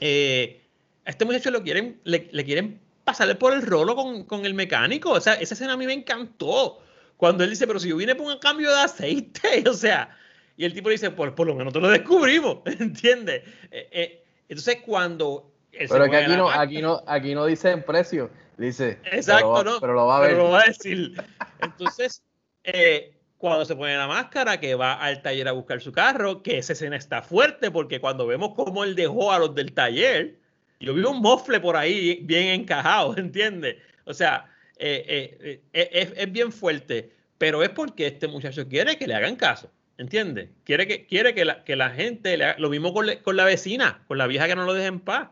Eh, a este muchacho lo quieren, le, le quieren pasarle por el rolo con, con el mecánico. O sea, esa escena a mí me encantó. Cuando él dice, pero si yo vine por un cambio de aceite, o sea, y el tipo le dice, pues por lo menos te lo descubrimos, ¿entiendes? Eh, eh, entonces cuando... él se Pero que aquí no, aquí no, aquí no dice en precio, dice. Exacto, pero, ¿no? Pero lo va a ver. Pero lo va a decir. Entonces, eh, cuando se pone la máscara, que va al taller a buscar su carro, que esa escena está fuerte, porque cuando vemos cómo él dejó a los del taller, yo vi un mofle por ahí bien encajado, ¿entiendes? O sea, eh, eh, eh, es, es bien fuerte, pero es porque este muchacho quiere que le hagan caso, ¿entiendes? Quiere que, quiere que, la, que la gente, le haga- lo mismo con, le- con la vecina, con la vieja que no lo deja en paz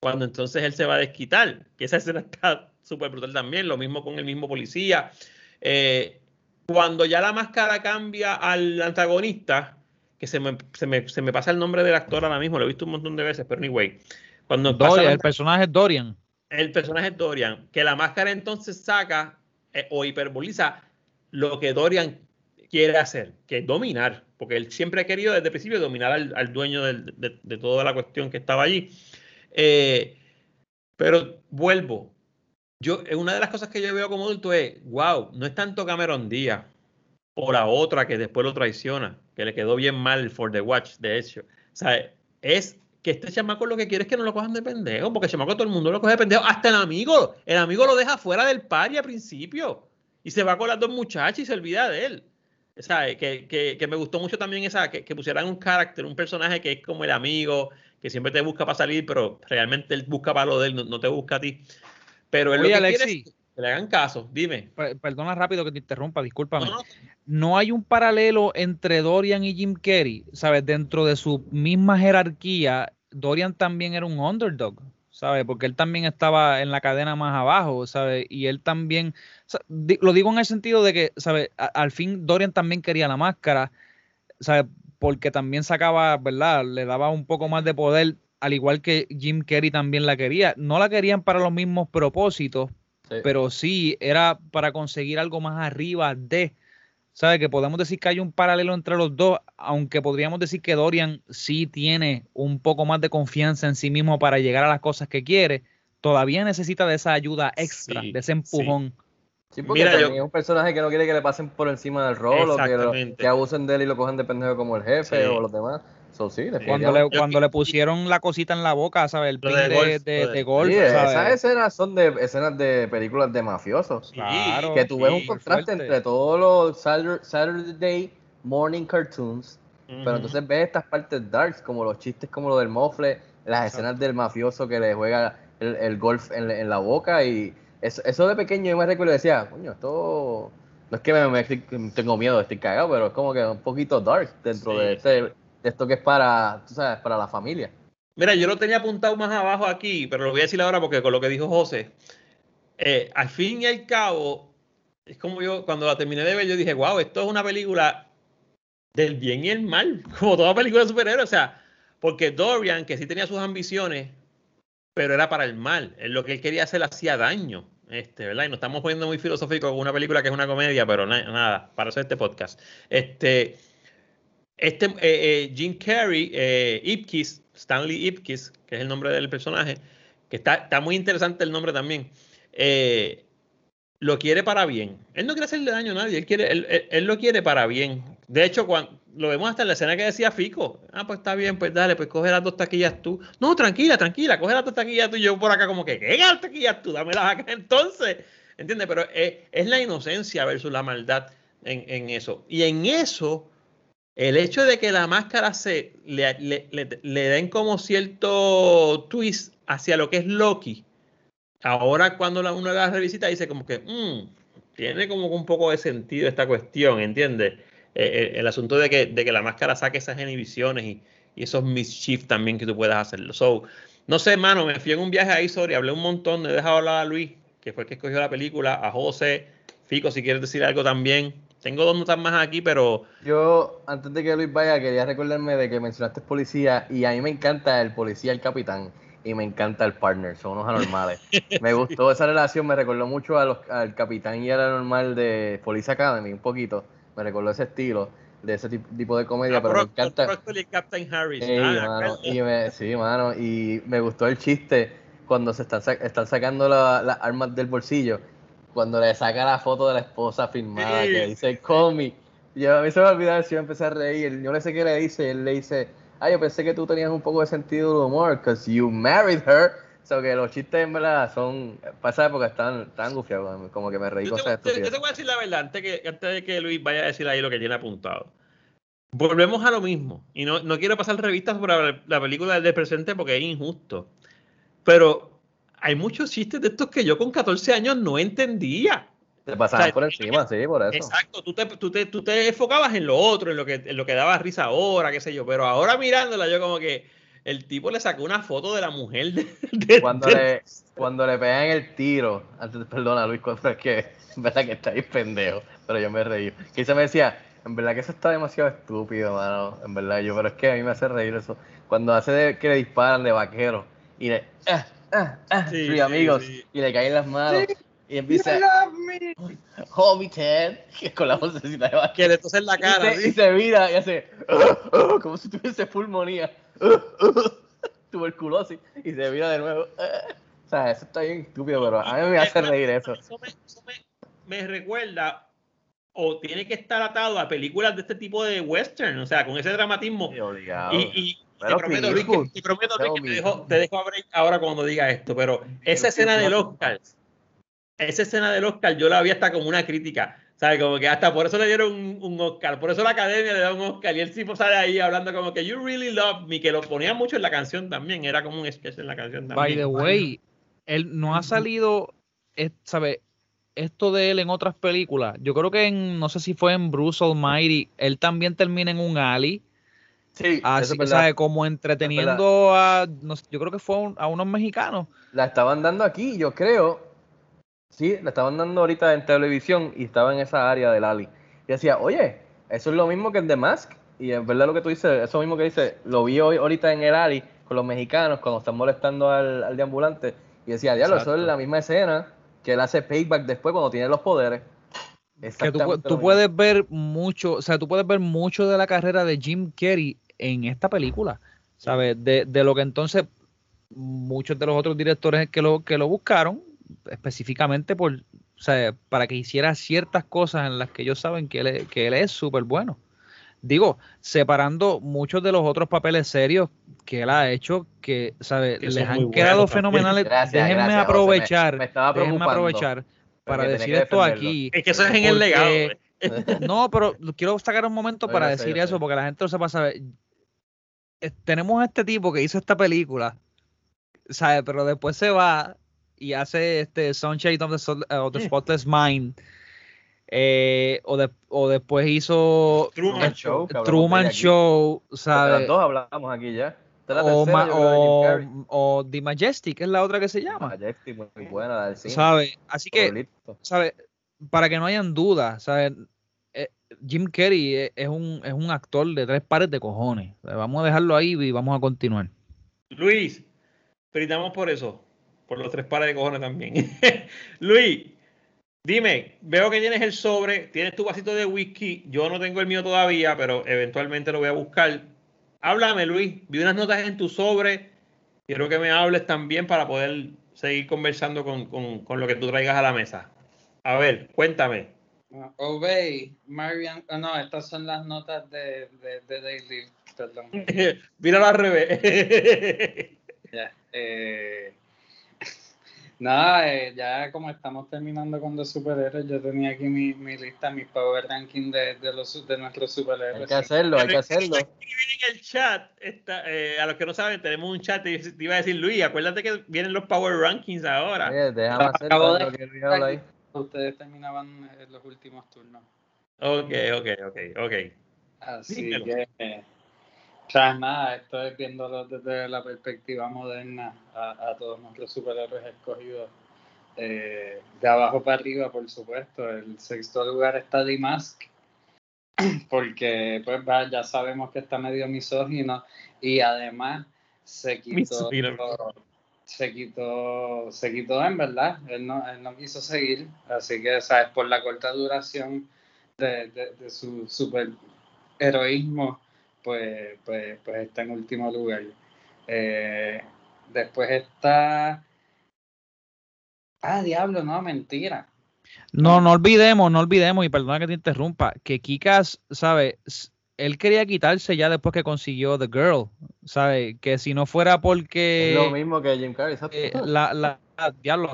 cuando entonces él se va a desquitar, que esa escena está súper brutal también, lo mismo con el mismo policía. Eh, cuando ya la máscara cambia al antagonista, que se me, se, me, se me pasa el nombre del actor ahora mismo, lo he visto un montón de veces, pero anyway, cuando Dorian, el personaje es Dorian. El personaje es Dorian, que la máscara entonces saca eh, o hiperboliza lo que Dorian quiere hacer, que es dominar, porque él siempre ha querido desde el principio dominar al, al dueño del- de, de toda la cuestión que estaba allí. Eh, pero vuelvo, yo, eh, una de las cosas que yo veo como adulto es, wow, no es tanto Cameron Díaz o la otra que después lo traiciona, que le quedó bien mal For the Watch, de hecho. O sea, es que este chamaco lo que quiere es que no lo cojan de pendejo, porque el chamaco todo el mundo lo coge de pendejo, hasta el amigo, el amigo lo deja fuera del party al principio y se va con las dos muchachas y se olvida de él. O sea, que, que, que me gustó mucho también esa, que, que pusieran un carácter, un personaje que es como el amigo, que siempre te busca para salir, pero realmente él busca para lo de él, no, no te busca a ti. Pero él Oye, lo que quiere es que le hagan caso, dime. Per- Perdona rápido que te interrumpa, discúlpame. No, no, no hay un paralelo entre Dorian y Jim Carrey, ¿sabes? Dentro de su misma jerarquía, Dorian también era un underdog. ¿sabes? Porque él también estaba en la cadena más abajo, ¿sabes? Y él también, lo digo en el sentido de que, ¿sabes? al fin Dorian también quería la máscara, ¿sabes? Porque también sacaba, ¿verdad? Le daba un poco más de poder, al igual que Jim Carrey también la quería. No la querían para los mismos propósitos, pero sí era para conseguir algo más arriba de, ¿sabes? Que podemos decir que hay un paralelo entre los dos, aunque podríamos decir que Dorian sí tiene un poco más de confianza en sí mismo para llegar a las cosas que quiere, todavía necesita de esa ayuda extra, de ese empujón. Sí. porque Mira, es un personaje que no quiere que le pasen por encima del rol o que, abusen de él y lo cojan de pendejo como el jefe o los demás cuando, le, cuando le pusieron la cosita en la boca, ¿sabes? El pin de, golf. esas escenas son de escenas de películas de mafiosos. Claro. Que tú ves un contraste entre todos los Saturday morning cartoons. Pero entonces ves estas partes darks, como los chistes como lo del mofle, las escenas del mafioso que le juega el, golf en, la boca. Y eso, de pequeño yo me recuerdo y decía, coño, esto. No es que me, tengo miedo, estoy cagado, pero es como que un poquito dark dentro de este esto que es para, tú sabes, para la familia. Mira, yo lo tenía apuntado más abajo aquí, pero lo voy a decir ahora porque con lo que dijo José, eh, al fin y al cabo, es como yo, cuando la terminé de ver, yo dije, wow, esto es una película del bien y el mal, como toda película de superhéroes, o sea, porque Dorian, que sí tenía sus ambiciones, pero era para el mal, lo que él quería hacer hacía daño, este, ¿verdad? Y nos estamos poniendo muy filosóficos con una película que es una comedia, pero nada, para hacer este podcast. Este, este eh, eh, Jim Carrey, eh, Ipkiss, Stanley Ipkiss, que es el nombre del personaje, que está, está muy interesante el nombre también, lo quiere para bien. Él no quiere hacerle daño a nadie, él, quiere, él, lo quiere para bien. De hecho, cuando, lo vemos hasta en la escena que decía Fico, ah, pues está bien, pues dale, pues coge las dos taquillas tú. No, tranquila, tranquila, coge las dos taquillas tú y yo por acá como que, ¿qué las taquillas tú? Dámelas acá entonces. ¿Entiendes? Pero es, la inocencia versus la maldad en, en eso. Y en eso el hecho de que la máscara se le, den como cierto twist hacia lo que es Loki, ahora cuando la, uno la revisita dice como que mm, tiene como un poco de sentido esta cuestión, ¿entiendes? Eh, eh, el, asunto de que, de que la máscara saque esas inhibiciones y, esos mischief también que tú puedas hacerlo. So, no sé, hermano, me fui en un viaje ahí, sorry, hablé un montón, he dejado hablar a Luis, que fue el que escogió la película, a José, Fico, si quieres decir algo también. Tengo dos notas más aquí, pero. Yo, antes de que Luis vaya, quería recordarme de que mencionaste policía y a mí me encanta el policía, el capitán, y me encanta el partner, son unos anormales. me gustó esa relación, me recordó mucho a los, al capitán y al anormal de Police Academy, un poquito. Me recordó ese estilo, de ese tipo de comedia, ah, pero, me encanta. Captain Harris. Ah, y me, sí, mano, y me gustó el chiste cuando se están, están sacando las armas del bolsillo cuando le saca la foto de la esposa firmada que dice cómic. Yo a mí se me olvidó si yo empecé a reír. Yo no sé qué le dice. Él le dice, ah, yo pensé que tú tenías un poco de sentido de humor, because you married her. O sea, que los chistes en verdad son, pasa porque están tan gufiados, como que me reí con cosas Yo te voy a decir la verdad, antes, que, antes de que Luis vaya a decir ahí lo que tiene apuntado. Volvemos a lo mismo. Y no, no quiero pasar revistas sobre la película del presente porque es injusto. Pero hay muchos chistes de estos que yo con 14 años no entendía. Te pasaban por encima, sí, por eso. Exacto, tú te, tú, te, tú te, enfocabas en lo otro, en lo, que, en lo que daba risa ahora, qué sé yo, pero ahora mirándola yo como que el tipo le sacó una foto de la mujer de, cuando, le, cuando le pegan el tiro, antes, perdona Luis, cuando es que en verdad que estáis pendejo, pero yo me reí. Que se me decía, en verdad que eso está demasiado estúpido, mano, en verdad yo, pero es que a mí me hace reír eso. Cuando hace de, que le disparan de vaquero y le, ah, ah, ah, sí, amigos, y le caen las manos. Y empieza. Oh, mi Ted, que con la vocecita de Que le tose en la cara. Y se, mira y hace. como si tuviese pulmonía. tuberculosis. Y se mira de nuevo. o sea, eso está bien estúpido, pero a mí me hace reír eso. Eso me, me recuerda o tiene que estar atado a películas de este tipo de western, o sea, con ese dramatismo. y, y, te prometo, Luis, que, te, prometo Luis, que te dejo, te dejo abrir ahora cuando diga esto, pero esa escena del Oscar, esa escena del Oscar yo la vi hasta como una crítica. ¿Sabes? Como que hasta por eso le dieron un, Oscar, por eso la academia le da un Oscar y el tipo sale ahí hablando como que You really love me, que lo ponía mucho en la canción también, era como un sketch en la canción también. By the way, él no ha salido, ¿sabes? Esto de él en otras películas. Yo creo que en, no sé si fue en Bruce Almighty, él también termina en un alley Sí, Así es que. Como entreteniendo a, no sé, yo creo que fue a un- a unos mexicanos. La estaban dando aquí, yo creo. Sí, la estaban dando ahorita en televisión y estaba en esa área del Ali. Y decía, oye, eso es lo mismo que el The Mask. Y es verdad lo que tú dices, eso mismo que dice, lo vi hoy ahorita en el Ali con los mexicanos cuando están molestando al, al deambulante. Y decía, diablo, eso es la misma escena que él hace payback después cuando tiene los poderes. Que tú, tú puedes ver mucho, o sea, tú puedes ver mucho de la carrera de Jim Carrey en esta película, ¿sabes? De, de lo que entonces muchos de los otros directores que lo, que lo buscaron, específicamente por, o sea, para que hiciera ciertas cosas en las que ellos saben que él, es- que él es súper bueno. Digo, separando muchos de los otros papeles serios que él ha hecho, que, ¿sabes? Que Les han quedado buenos fenomenales. Gracias, déjenme gracias, me- aprovechar, me déjenme aprovechar para decir esto aquí. Es que eso es en el legado. no, pero quiero sacar un momento para decir eso, sé. porque la gente no sepa saber. Eh, Tenemos a este tipo que hizo esta película, ¿sabe? Pero después se va y hace este Sunshine of the, Sol- of the Spotless Mind. eh, o, de- o después hizo Truman eh, Show, Truman. Show, Porque ¿sabe? Las dos hablamos aquí ya. La O, tercera, o, o The Majestic, es la otra que se llama. Majestic, muy, buena la del cine. ¿Sabe? Así que. ¿sabe? Para que no hayan dudas, ¿sabe? Eh, Jim Carrey es, es un, es un actor de tres pares de cojones. Vamos a dejarlo ahí y vamos a continuar. Luis, felicitamos por eso. Por los tres pares de cojones también. Luis, dime, veo que tienes el sobre, tienes tu vasito de whisky. Yo no tengo el mío todavía, pero eventualmente lo voy a buscar. Háblame, Luis. Vi unas notas en tu sobre. Quiero que me hables también para poder seguir conversando con, con- con lo que tú traigas a la mesa. A ver, cuéntame. Ah, Obey, Marian. ah, no, estas son las notas de, de, de Daily. Perdón. Míralo al revés. Ya. Eh, nada, eh, ya como estamos terminando con los superhéroes, yo tenía aquí mi, mi lista, mi power ranking de, de, los, de nuestros superhéroes. Hay que hacerlo, hay que hacerlo. en el chat, está, eh, a los que no saben, tenemos un chat y te iba a decir, Luis, acuérdate que vienen los Power Rankings ahora. Oye, déjame hacer Acabo de- lo que Luis habla ahí. Ustedes terminaban en los últimos turnos. Ok, ok, ok, ok. Así Dímelo. que, eh, sea, nada, esto es viéndolo desde la perspectiva moderna a, a todos nuestros superhéroes escogidos. eh, de abajo para arriba, por supuesto. El sexto lugar está The Mask, porque pues va, ya sabemos que está medio misógino y además se quitó. Se quitó, se quitó en verdad. Él no, él no quiso seguir, así que, sabes, por la corta duración de, de- su super heroísmo, pues, pues, pues está en último lugar. Eh, después está. Ah, diablo, no, mentira. No, no olvidemos, no olvidemos, y perdona que te interrumpa, que Kikas, ¿sabe? Él quería quitarse ya después que consiguió The Girl, ¿sabe? Que si no fuera porque... Es lo mismo que Jim Carrey, exacto. eh, la, la, diablo,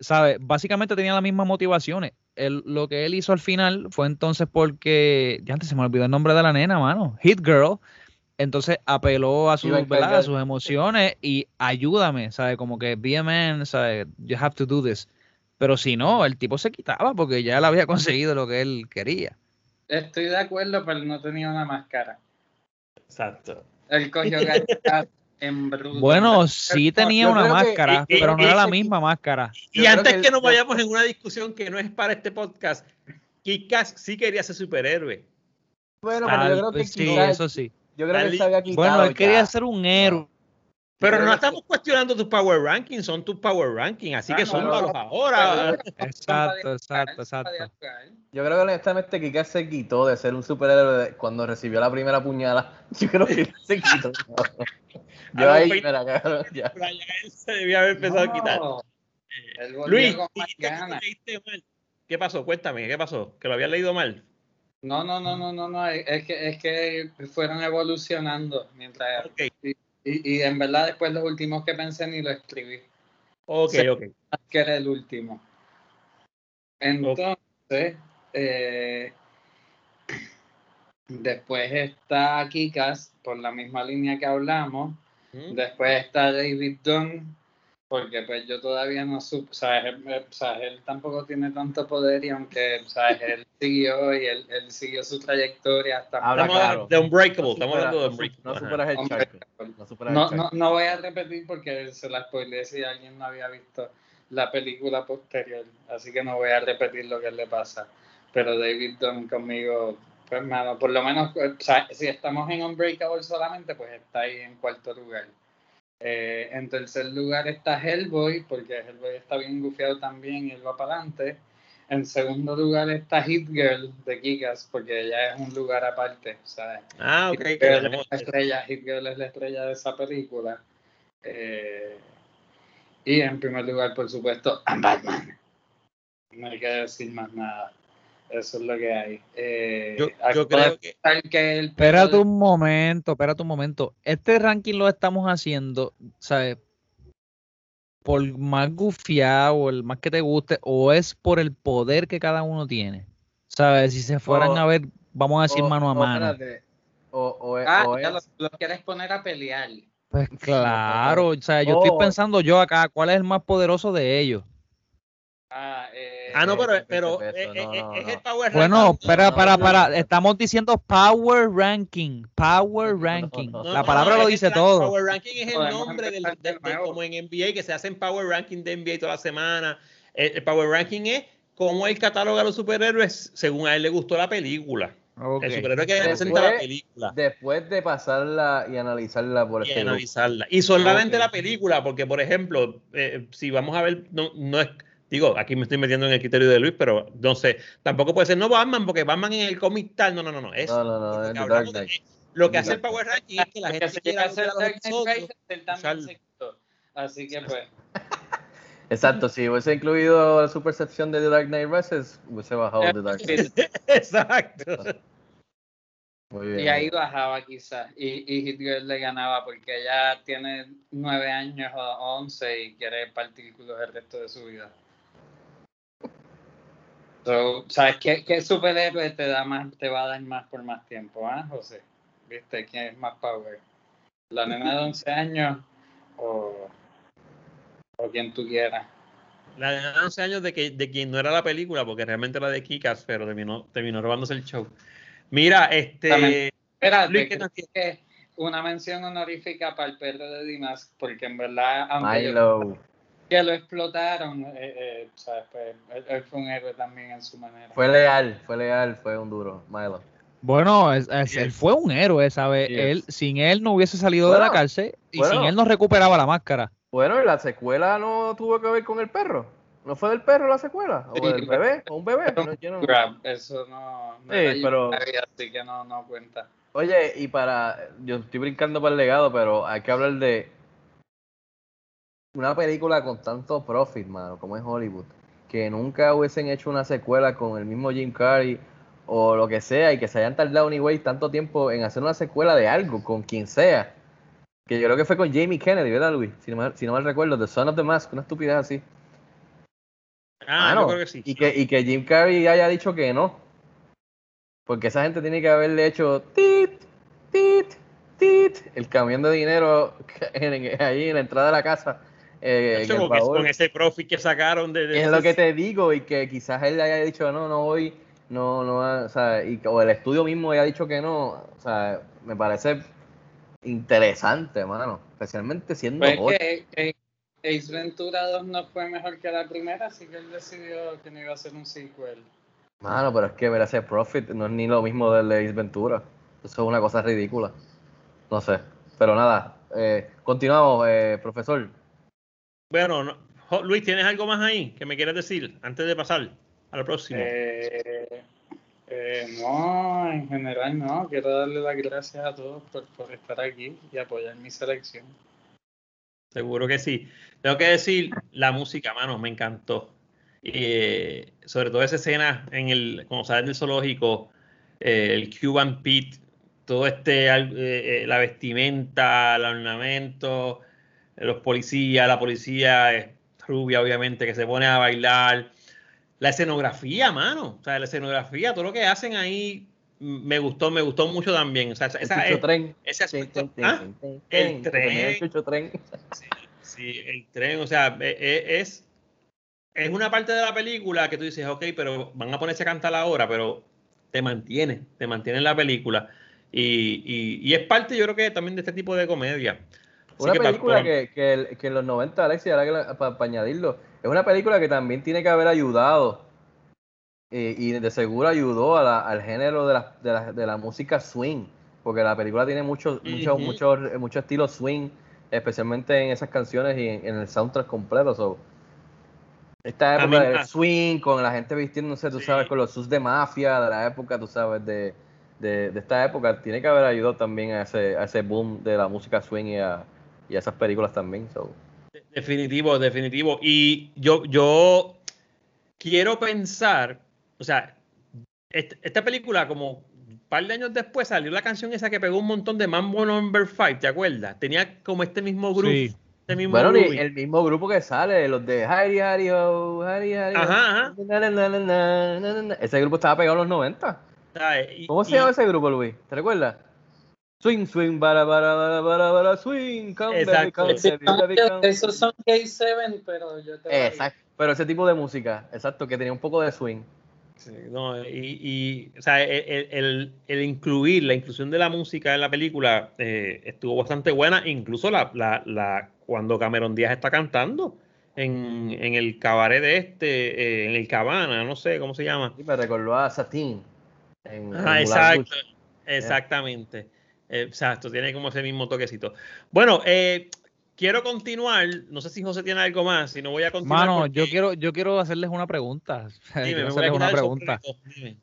¿sabe? Básicamente tenía las mismas motivaciones. Lo que él hizo al final fue entonces porque, ya antes se me olvidó el nombre de la nena, mano, Hit Girl. Entonces apeló a sus, a sus emociones y ayúdame, ¿sabe? Como que be a man, ¿sabe? You have to do this. Pero si no, el tipo se quitaba porque ya él había conseguido lo que él quería. Estoy de acuerdo, pero no tenía una máscara. Exacto. Él cogió en bruto. Bueno, sí tenía una que- máscara, pero no era la misma máscara. Y Yo antes que que, el- nos vayamos en una discusión que no es para este podcast, Kikas sí quería ser superhéroe. Bueno, pero yo creo que sí, quizás- eso sí. yo creo que él se había quitado Bueno, él quería ya. ser un héroe. Pero no estamos cuestionando tus power rankings, son tus power rankings, así Ah, que son no, malos no. ahora. Exacto, exacto, exacto. Yo creo que honestamente Kika se quitó de ser un superhéroe cuando recibió la primera puñalada. Yo creo que se quitó. Yo ahí, mira, cabrón, ya. Él se debía haber empezado a quitar. Luis, con ¿y más qué tú ganas. leíste mal? ¿Qué pasó? Cuéntame, ¿qué pasó? ¿Que lo había leído mal? No, no, no, no, no, no, es que, es que fueron evolucionando mientras... Ok, Y, y en verdad después los últimos que pensé ni lo escribí, ok, ok. que era el último. Entonces, eh, después está Kikas, por la misma línea que hablamos. ¿Mm? Después está David Dunn, porque pues yo todavía no supe, ¿sabes? Él, ¿sabes? él tampoco tiene tanto poder y aunque, ¿sabes? Él siguió y él, él siguió su trayectoria hasta... Habla Estamos hablando claro. de Unbreakable, No estamos supera- hablando de Unbreakable. No superas el charco. No superas el No, charco. no, no voy a repetir porque se la spoileé si alguien no había visto la película posterior, así que no voy a repetir lo que le pasa. Pero David Dunn conmigo, pues mano, por lo menos, o sea, si estamos en Unbreakable solamente, pues está ahí en cuarto lugar. Eh, en tercer lugar está Hellboy, porque Hellboy está bien gufiado también y él va para adelante. En segundo lugar está Hit Girl de Kikas, porque ella es un lugar aparte, ¿sabes? Ah, ok. Hit Girl, es la estrella, Hit Girl es la estrella de esa película. Eh, y en primer lugar, por supuesto, I'm Batman. No hay que decir más nada. Eso es lo que hay. Eh, Yo, creo que el Espérate un momento, espérate un momento. Este ranking lo estamos haciendo, ¿sabes? Por más gufiado o el más que te guste, o es por el poder que cada uno tiene. ¿Sabes? Si se fueran O- a ver, vamos a decir O- mano a mano. espérate, O, o, Ah, o ya lo, es- lo quieres poner a pelear. Pues claro, o sea, yo estoy pensando yo acá, ¿cuál es el más poderoso de ellos? Ah, eh, Ah, no, pero, pero peso, eh, no, eh, no, es el Power Bueno, Ranking. para, no, para, para, estamos diciendo Power Ranking, Power Ranking. La palabra no, lo dice todo. Power Ranking es el nombre del, empezar de- de de- nuevo. como en NBA, que se hacen Power Ranking de NBA toda la semana. El, el Power Ranking es cómo él cataloga a los superhéroes según a él le gustó la película. El superhéroe que Después- representa la película. Después de pasarla y analizarla por y este analizarla. Y solamente la película, porque por ejemplo, eh, si vamos a ver, no, no es, digo, aquí me estoy metiendo en el criterio de Luis, pero no sé, tampoco puede ser no Batman, porque Batman en el cómic tal, no, no, no, no, es No, no, no, lo es que de- lo hace el Power Ranking es que la gente se quiera hacer. Así que pues, Exacto, si hubiese incluido su percepción de The Dark Knight Rises, hubiese bajado The Dark Knight. Exacto. Muy bien. y ahí bajaba quizás. Y, y Hit Girl le ganaba porque ella tiene nueve años o once y quiere partir culos el resto de su vida. So, ¿Sabes qué, qué superhéroe te da más, te va a dar más por más tiempo, ah, José? ¿Viste quién es más power? ¿La nena de 11 años o, o quien tú quieras? La de 11 años de, que, de quien no era la película, porque realmente era de Kikas, pero terminó, terminó robándose el show. Mira, este. Espérate, Luis, que una mención honorífica para el perro de Dimas, porque en verdad, aunque yo Milo. Que lo explotaron, eh, eh, ¿sabes? Pues, él, él fue un héroe también en su manera. Fue leal, fue leal, fue un duro. Milo. Bueno, es- es- él fue un héroe, ¿sabes? Yes. Él, sin él no hubiese salido de la cárcel y bueno. sin él no recuperaba la máscara. Bueno, ¿y la secuela no tuvo que ver con el perro? ¿No fue del perro la secuela? ¿O Sí, del bebé? ¿O un bebé? No, yo no- Grab, eso no, no Sí, pero- así que no, no cuenta. Oye, y para. Yo estoy brincando para el legado, pero hay que hablar de. Una película con tanto profit, mano, como es Hollywood. Que nunca hubiesen hecho una secuela con el mismo Jim Carrey o lo que sea, y que se hayan tardado anyway tanto tiempo en hacer una secuela de algo, con quien sea. Que yo creo que fue con Jamie Kennedy, ¿verdad, Luis? Si no, mal, si no mal recuerdo, The Son of the Mask, una estupidez así. Ah, Mano, yo creo que sí. Y que, y que Jim Carrey haya dicho que no. Porque esa gente tiene que haberle hecho tit, tit, tit, el camión de dinero en- en- ahí en la entrada de la casa. Eh, el con, ese- baúl. con ese profit que sacaron de. de Es lo que te digo, y que quizás él haya dicho no, no voy, no, no, o sea, y, que- o el estudio mismo haya dicho que no, o sea, me parece interesante, mano, especialmente siendo Pues joven. que eh, Ace Ventura 2 no fue mejor que la primera, así que él decidió que no iba a hacer un sequel. Mano, pero es que ver ese Profit no es ni lo mismo del de Ace Ventura. Eso es una cosa ridícula. No sé. Pero nada, eh, continuamos, eh, profesor. Bueno, no- Luis, ¿tienes algo más ahí que me quieras decir antes de pasar a lo próximo? Eh, eh, no, en general no. Quiero darle las gracias a todos por, por estar aquí y apoyar mi selección. Seguro que sí. Tengo que decir, la música, mano, me encantó. Eh, sobre todo esa escena en el, cuando salen del zoológico, eh, el Cuban Pete, todo este, eh, la vestimenta, el ornamento, los policías, la policía rubia, obviamente, que se pone a bailar. La escenografía, mano, o sea, la escenografía, todo lo que hacen ahí, mm, me gustó, me gustó mucho también. O sea, esa- El chucho tren. ese aspecto, ¿ah? El tren. El tren. Sí, el tren, o sea, e- e- es, es una parte de la película que tú dices, ok, pero van a ponerse a cantar ahora, pero te mantiene, te mantiene en la película. Y, y- y es parte, yo creo que también de este tipo de comedia. Una que película que, que, en los 90, Alexis, ahora para añadirlo, es una película que también tiene que haber ayudado eh, y de seguro ayudó a la- al género de la, de, la, de la música swing, porque la película tiene mucho, mucho, mucho, mucho estilo swing, especialmente en esas canciones y en, en el soundtrack completo. so. Esta época del swing, con la gente vistiéndose, tú Sí. sabes, con los sus de mafia de la época, tú sabes, de, de, de esta época, tiene que haber ayudado también a ese, a ese boom de la música swing y a, y a esas películas también. so. Definitivo, definitivo. Y yo, yo quiero pensar, o sea, est- esta película como un par de años después salió la canción esa que pegó un montón de Mambo Number 5, ¿te acuerdas? Tenía como este mismo grupo. Sí. Este mismo Bueno, el mismo grupo que sale, los de Hari Hari Ho, Hari Hari Ho, Ajá, ajá. na, na, na, na, na, na, na. Ese grupo estaba pegado en los 90. ¿sabes? Y- ¿Cómo se llama ese grupo, Luis? ¿Te recuerdas? Swing, swing, bara, bara, bara, bara, bara, swing, come baby, Exacto. come Esos baby, son- baby, come. Esos son K7, pero yo te. Exacto, pero ese tipo de música, exacto, que tenía un poco de swing. Sí, no, y, y, o sea, el, el- el- el incluir, la inclusión de la música en la película eh, estuvo bastante buena, incluso la, la, la, cuando Cameron Díaz está cantando en, en el cabaret de este, eh, en el Cabana, no sé cómo se llama. Y me recordó a. En, en Ah, exacto, exactamente. Exacto, tiene como ese mismo toquecito. Bueno, eh, quiero continuar, no sé si José tiene algo más, si no voy a continuar. Mano, porque- yo quiero, yo quiero hacerles una pregunta. Dime, Quiero hacerles una pregunta. dime.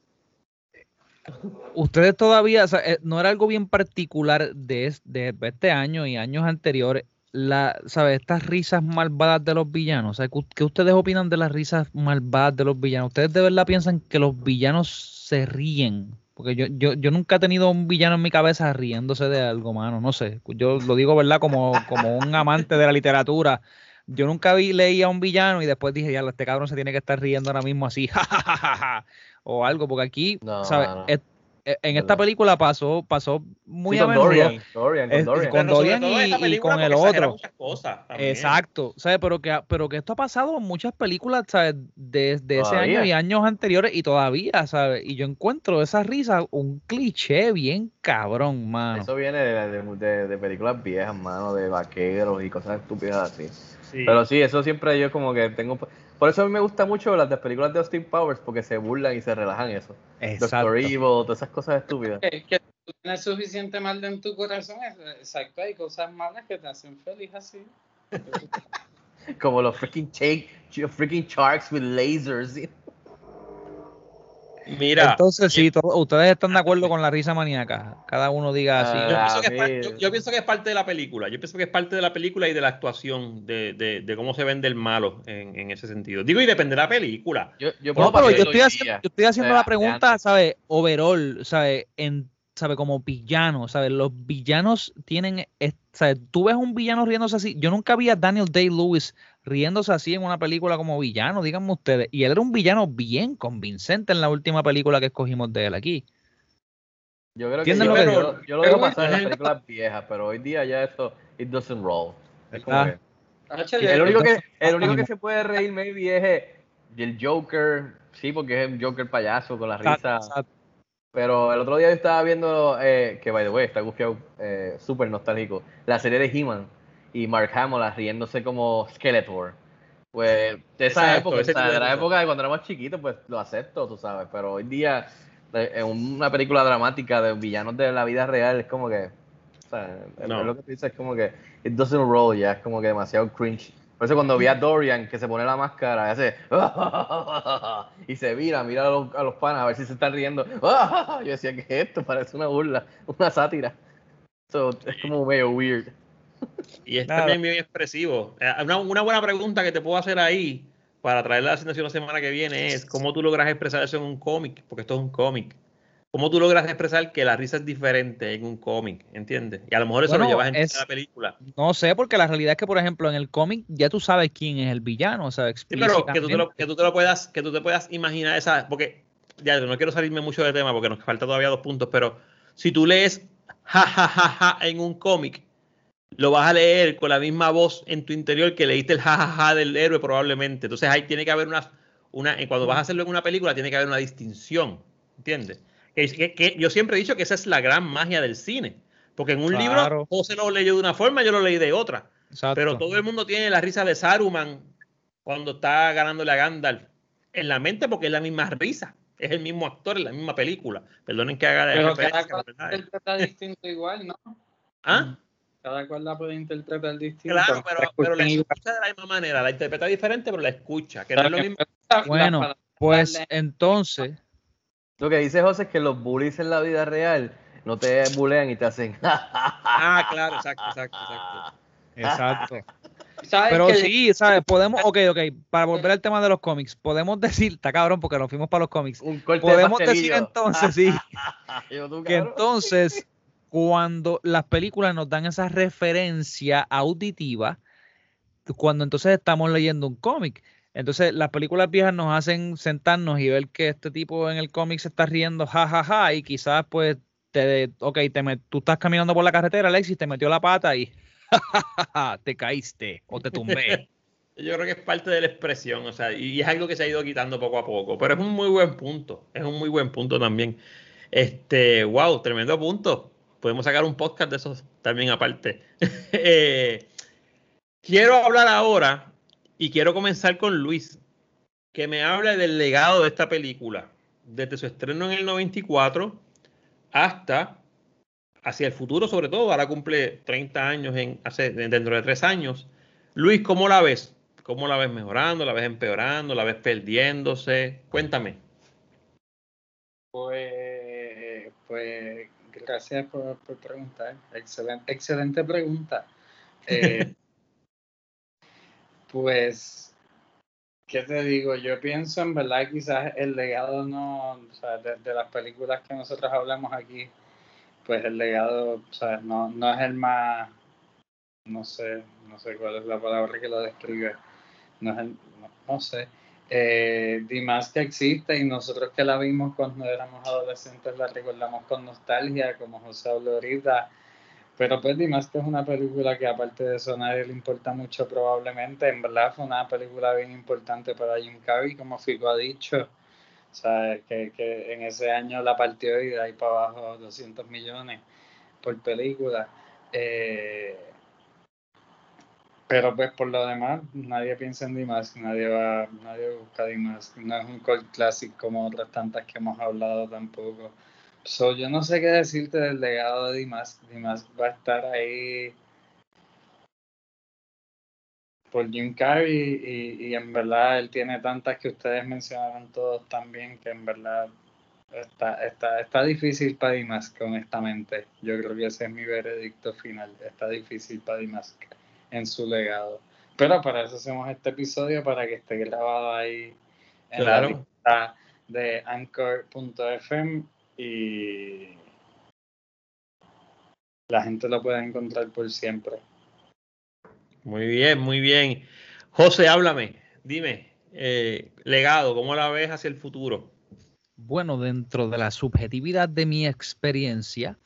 Ustedes todavía, o sea, eh, no era algo bien particular de, de este año y años anteriores, la, ¿sabes? Estas risas malvadas de los villanos. O sea, ¿qué, qué ustedes opinan de las risas malvadas de los villanos? ¿Ustedes de verdad piensan que los villanos se ríen? Porque yo, yo, yo nunca he tenido un villano en mi cabeza riéndose de algo, mano. No sé. Yo lo digo, ¿verdad? Como, como un amante de la literatura. Yo nunca vi, leí a un villano y después dije, ya, este cabrón se tiene que estar riendo ahora mismo así, jajajaja, o algo, porque aquí, No, ¿sabes? no. Eh, en esta película pasó, pasó muy Sí, a con menudo. Dorian, Dorian, con Es- Dorian. con Dorian y- con el otro. cosas. Exacto, ¿sabes? Pero que, pero que esto ha pasado en muchas películas, ¿sabes? Desde ese año y años anteriores y todavía, ¿sabes? Y yo encuentro esa risa un cliché bien cabrón, mano. Eso viene de, de- de- de películas viejas, mano, de vaqueros y cosas estúpidas así. Sí. Pero sí, eso siempre yo como que tengo... Por eso a mí me gusta mucho las de películas de Austin Powers, porque se burlan y se relajan eso. Exacto. Doctor Evil, todas esas cosas estúpidas. Que, que tú tienes suficiente mal en tu corazón, es- exacto, hay cosas malas que te hacen feliz así. Como los freaking, shake, freaking sharks with lasers. Mira, Entonces, sí, ustedes están de acuerdo con la risa maníaca. Cada uno diga así. yo, Ah, pienso que es par- mira. yo- yo pienso que es parte de la película. Yo pienso que es parte de la película y de la actuación, de, de- de cómo se vende el malo en, en ese sentido. Digo, y depende de la película. Yo, yo No, pero yo estoy, haciendo, yo estoy haciendo O sea, la pregunta. ¿sabes? Overall, ¿sabes? En, ¿sabe? Como villano, ¿sabes? Los villanos tienen, es- ¿sabes? Tú ves un villano riéndose así. Yo nunca vi a Daniel Day-Lewis riéndose así en una película como villano, díganme ustedes. Y él era un villano bien convincente en la última película que escogimos de él aquí. Yo creo que ¿Entienden yo, lo que yo- lo dejo pasar en las películas viejas, pero hoy día ya eso, it doesn't roll. Es como Ah. que- el único que, el único que se puede reír maybe es eh, el Joker, sí, porque es un Joker payaso con la risa. Pero el otro día yo estaba viendo, eh, que by the way, está gufiado, eh, súper nostálgico, la serie de He-Man y Mark Hamill riéndose como Skeletor. Pues de esa Exacto, época, tipo de la época de cuando éramos chiquitos, pues lo acepto, tú sabes. Pero hoy día, eh, en una película dramática de villanos de la vida real, es como que, o sea, No. lo que tú dices, es como que, it doesn't roll ya, es como que demasiado cringe. Por eso cuando vi a Dorian que se pone la máscara y hace y se vira, mira a los, a los panas a ver si se están riendo. Yo decía, ¿qué es esto? Parece una burla, una sátira. So, es como medio weird. Y es también bien expresivo. Eh, Una, una buena pregunta que te puedo hacer ahí para traer la asignación la semana que viene es cómo tú logras expresar eso en un cómic, porque esto es un cómic. ¿Cómo tú logras expresar que la risa es diferente en un cómic? ¿Entiendes? Y a lo mejor eso Bueno, lo llevas en es- la película. No sé, porque la realidad es que, por ejemplo, en el cómic ya tú sabes quién es el villano, ¿sabes? Sí, pero que tú, te lo, que tú te lo puedas, que tú te puedas imaginar esa, porque ya no quiero salirme mucho de tema porque nos falta todavía dos puntos, pero si tú lees ja ja ja ja en un cómic, lo vas a leer con la misma voz en tu interior que leíste el jajaja del héroe probablemente. Entonces ahí tiene que haber una, una cuando vas a hacerlo en una película tiene que haber una distinción, ¿entiendes? Que, que, yo siempre he dicho que esa es la gran magia del cine, porque en un libro José lo leyó de una forma, yo lo leí de otra. Pero todo el mundo tiene la risa de Saruman cuando está ganándole a Gandalf en la mente porque es la misma risa. Es el mismo actor en la misma película. Perdonen que haga Pero cada interpreta distinto igual, ¿no? ¿Ah? Cada cual la puede interpretar distinto. Claro, pero, pero la escucha de la misma manera. La interpreta diferente, pero la escucha. Que no es lo mismo. Bueno, pues entonces. Lo que dice José es que los bullies en la vida real no te bulean y te hacen. ah, claro, exacto, exacto, exacto. Exacto. Pero sí, ¿sabes? Podemos, ok, ok, para volver al tema de los cómics, podemos decir, está cabrón porque nos fuimos para los cómics. podemos decir entonces, sí, que entonces, cuando las películas nos dan esa referencia auditiva, cuando entonces estamos leyendo un cómic. Entonces, las películas viejas nos hacen sentarnos y ver que este tipo en el cómic se está riendo, jajaja, ja, ja, y quizás, pues, te, ok, te tú estás caminando por la carretera, Alexis, te metió la pata y te caíste o te tumbé. Yo creo que es parte de la expresión, o sea, y es algo que se ha ido quitando poco a poco, pero es un muy buen punto, es un muy buen punto también. Este, wow, tremendo punto. Podemos sacar un podcast de esos también aparte. Eh, quiero hablar ahora y quiero comenzar con Luis, que me hable del legado de esta película, desde su estreno en el 94 hasta hacia el futuro, sobre todo, ahora cumple 30 años en, hace, dentro de tres años. Luis, ¿cómo la ves? ¿Cómo la ves mejorando? ¿La ves empeorando? ¿La ves perdiéndose? Cuéntame. Pues, pues gracias por, preguntar. Excelente, excelente pregunta. Eh, pues, ¿qué te digo? Yo pienso en verdad quizás el legado no, o sea, de las películas que nosotros hablamos aquí, pues el legado, o no, no es el más, no sé, no sé cuál es la palabra que lo describe, no es el, no, sé, eh, Dimas que existe y nosotros que la vimos cuando éramos adolescentes la recordamos con nostalgia, como José habló ahorita, pero pues Dimas que es una película que aparte de eso a le importa mucho probablemente, en verdad fue una película bien importante para Jim Carrey, como Fico ha dicho, o sea, que, que en ese año la partió y de ahí para abajo 200 millones por película. Eh, pero pues por lo demás, nadie piensa en Dimas, nadie va, nadie busca Dimas. No es un cult classic como otras tantas que hemos hablado tampoco. So, yo no sé qué decirte del legado de Dimas. Dimas va a estar ahí por Jim Carrey y, en verdad él tiene tantas que ustedes mencionaron todos también que en verdad está, está, está difícil para Dimask, honestamente. Yo creo que ese es mi veredicto final. Está difícil para Dimask en su legado. Pero para eso hacemos este episodio, para que esté grabado ahí en la lista de anchor.fm y la gente lo puede encontrar por siempre. Muy bien, muy bien. José, háblame, dime, eh, legado, ¿cómo la ves hacia el futuro? Bueno, dentro de la subjetividad de mi experiencia,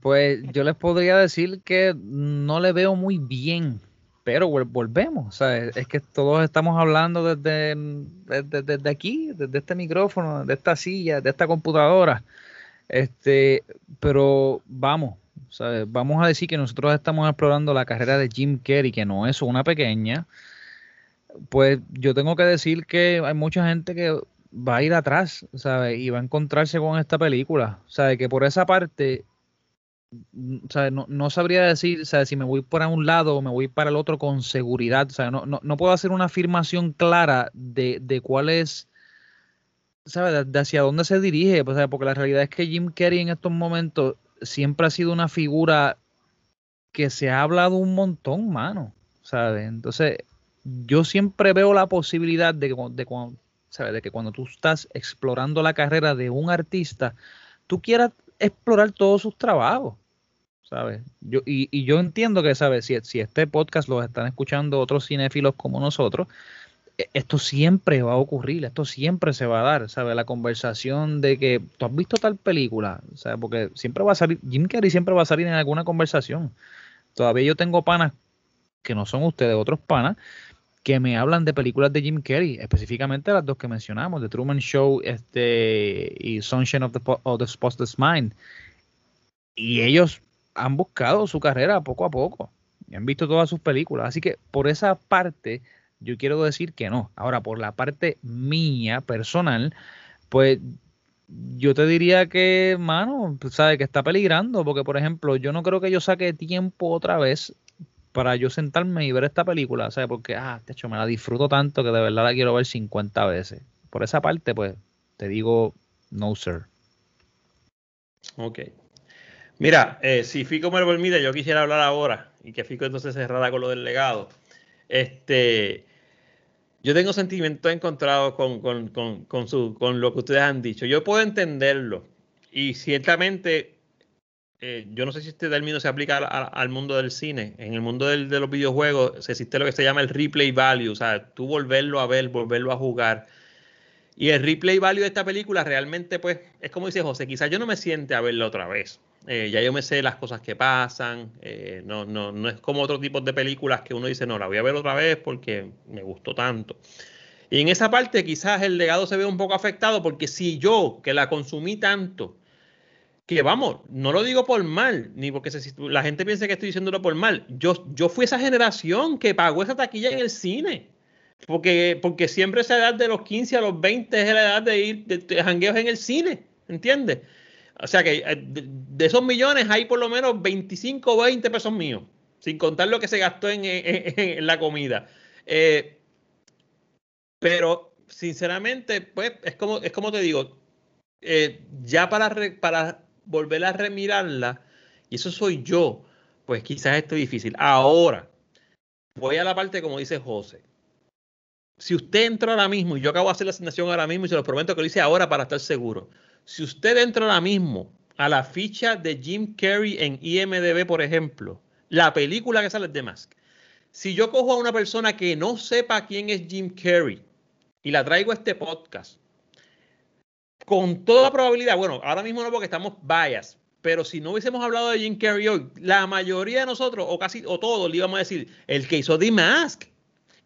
pues yo les podría decir que no le veo muy bien, pero volvemos, o sea, es que todos estamos hablando desde, desde, desde aquí, desde este micrófono, de esta silla, de esta computadora, este, pero vamos, vamos a decir que nosotros estamos explorando la carrera de Jim Carrey, que no es una pequeña. Pues yo tengo que decir que hay mucha gente que va a ir atrás, ¿sabes? Y va a encontrarse con esta película. ¿Sabes? Que por esa parte, ¿sabes? No, sabría decir. Si me voy para un lado o me voy para el otro con seguridad. No, puedo hacer una afirmación clara de, de cuál es, ¿sabes? De, hacia dónde se dirige. Porque la realidad es que Jim Carrey en estos momentos siempre ha sido una figura que se ha hablado un montón, mano. Entonces, yo siempre veo la posibilidad de, de, de que cuando tú estás explorando la carrera de un artista, tú quieras explorar todos sus trabajos, ¿sabes? Yo, y, y yo entiendo que, ¿sabes? Si, si este podcast lo están escuchando otros cinéfilos como nosotros, e, esto siempre va a ocurrir, esto siempre se va a dar, ¿sabes? La conversación de que tú has visto tal película, ¿sabes? Porque siempre va a salir, Jim Carrey siempre va a salir en alguna conversación, todavía yo tengo panas que no son ustedes, otros panas, que me hablan de películas de Jim Carrey, específicamente las dos que mencionamos, The Truman Show este, y Sunshine of the, of the Spotless Mind. Y ellos han buscado su carrera poco a poco y han visto todas sus películas. Así que por esa parte, yo quiero decir que no. Ahora, por la parte mía, personal, pues yo te diría que, mano, sabe que está peligrando, porque por ejemplo, yo no creo que yo saque tiempo otra vez para yo sentarme y ver esta película, ¿sabes? Porque, ah, de hecho, me la disfruto tanto que de verdad la quiero ver 50 veces. Por esa parte, pues, te digo, no, sir. Ok. Mira, eh, si Fico me lo permite, yo quisiera hablar ahora y que Fico entonces cerrara con lo del legado. Este, yo tengo sentimientos encontrados con, con, con, con, su, con lo que ustedes han dicho. Yo puedo entenderlo y ciertamente eh, yo no sé si este término se aplica al, mundo del cine. En el mundo del, de los videojuegos existe lo que se llama el replay value, o sea, tú volverlo a ver, volverlo a jugar. Y el replay value de esta película realmente, pues, es como dice José, quizás yo no me siente a verla otra vez. Eh, ya yo me sé las cosas que pasan. Eh, no, no, no es como otro tipo de películas que uno dice, no, la voy a ver otra vez porque me gustó tanto. Y en esa parte quizás el legado se ve un poco afectado porque si yo, que la consumí tanto, que vamos, no lo digo por mal, ni porque la gente piense que estoy diciéndolo por mal. Yo, yo fui esa generación que pagó esa taquilla en el cine. Porque, porque siempre esa edad de los 15 a los 20 es la edad de ir de, jangueos en el cine, ¿entiendes? O sea que eh, de, esos millones hay por lo menos 25 o 20 pesos míos, sin contar lo que se gastó en, la comida. Eh, pero sinceramente, pues es como, es como te digo, eh, ya para, para volver a remirarla, y eso soy yo, pues quizás esto es difícil. Ahora, voy a la parte como dice José. Si usted entra ahora mismo, y yo acabo de hacer la asignación ahora mismo, y se lo prometo que lo hice ahora para estar seguro. Si usted entra ahora mismo a la ficha de Jim Carrey en IMDB, por ejemplo, la película que sale de Mask. Si yo cojo a una persona que no sepa quién es Jim Carrey y la traigo a este podcast, con toda probabilidad, bueno, ahora mismo no porque estamos bias, pero si no hubiésemos hablado de Jim Carrey hoy, la mayoría de nosotros, o casi, o todos, le íbamos a decir, el que hizo The Mask,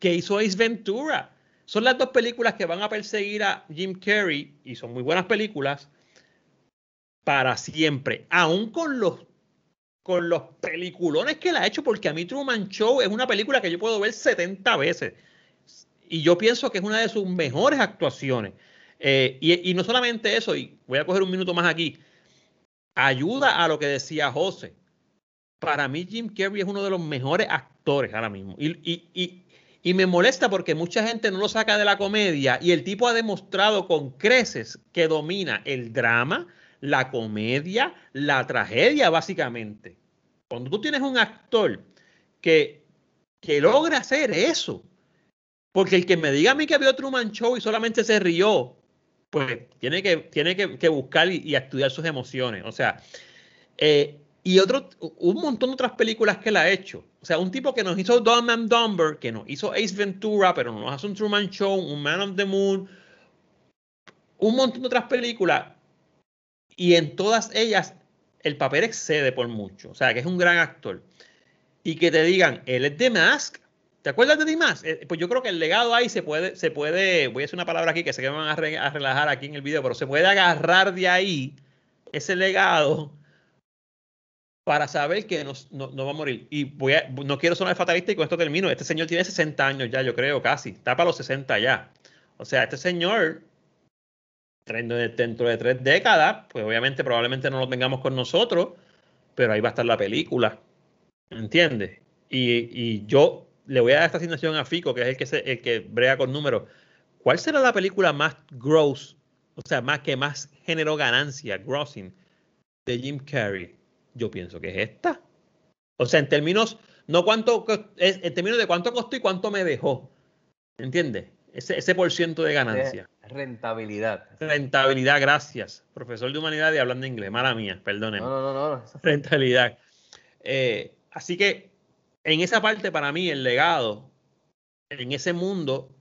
que hizo Ace Ventura. Son las dos películas que van a perseguir a Jim Carrey, y son muy buenas películas, para siempre. Aún con los, con los peliculones que él ha hecho, porque a mí Truman Show es una película que yo puedo ver 70 veces. Y yo pienso que es una de sus mejores actuaciones. Eh, y, no solamente eso, y voy a coger un minuto más aquí, ayuda a lo que decía José. Para mí Jim Carrey es uno de los mejores actores ahora mismo. Y, y, me molesta porque mucha gente no lo saca de la comedia y el tipo ha demostrado con creces que domina el drama, la comedia, la tragedia básicamente. Cuando tú tienes un actor que, que logra hacer eso, porque el que me diga a mí que vio Truman Show y solamente se rió, pues tiene que, tiene que, buscar y, estudiar sus emociones. O sea, eh, y otro, un montón de otras películas que él ha hecho. O sea, un tipo que nos hizo Dumb and Dumber, que nos hizo Ace Ventura, pero nos hace un Truman Show, un Man of the Moon, un montón de otras películas. Y en todas ellas el papel excede por mucho. O sea, que es un gran actor. Y que te digan, él es The Mask, ¿Te acuerdas de Dimas? Eh, pues yo creo que el legado ahí se puede, se puede, voy a decir una palabra aquí que sé que van a, relajar aquí en el video, pero se puede agarrar de ahí ese legado para saber que no, no, va a morir. Y voy a, no quiero sonar fatalista y con esto termino. Este señor tiene 60 años ya, yo creo, casi. Está para los 60 ya. O sea, este señor, dentro de tres décadas, pues obviamente probablemente no lo tengamos con nosotros, pero ahí va a estar la película. ¿Entiendes? Y, y yo le voy a dar esta asignación a Fico, que es el que, se, el que brega con números. ¿Cuál será la película más gross, o sea, más que más generó ganancia, grossing, de Jim Carrey? Yo pienso que es esta. O sea, en términos, no cuánto, en términos de cuánto costó y cuánto me dejó. ¿Entiendes? Ese, ese por ciento de ganancia. Rentabilidad. Rentabilidad, gracias. Profesor de humanidad y hablando inglés, mala mía, perdónenme. No, no, no. no. Rentabilidad. Eh, así que en esa parte, para mí, el legado en ese mundo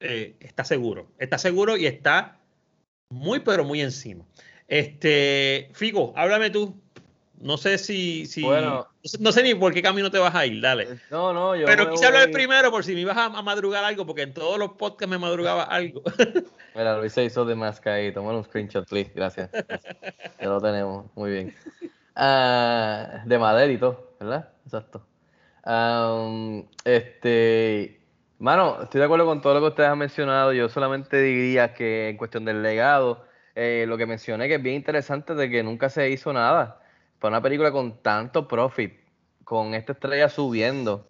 eh, está seguro. Está seguro y está muy, pero muy encima. Este, Figo, háblame tú No sé si, si Bueno. no sé- no sé ni por qué camino te vas a ir, dale. No, no, yo. Pero quise hablar primero por si me ibas a, a madrugar algo, porque en todos los podcasts me madrugaba algo. Mira, Luis se hizo de máscara ahí. Toma un screenshot, please. Gracias. ya lo tenemos. Muy bien. Ah, de madera y todo, ¿verdad? Exacto. Este. Mano, estoy de acuerdo con todo lo que ustedes han mencionado. Yo solamente diría que en cuestión del legado, eh, lo que mencioné que es bien interesante de que nunca se hizo nada. Para una película con tanto profit, con esta estrella subiendo,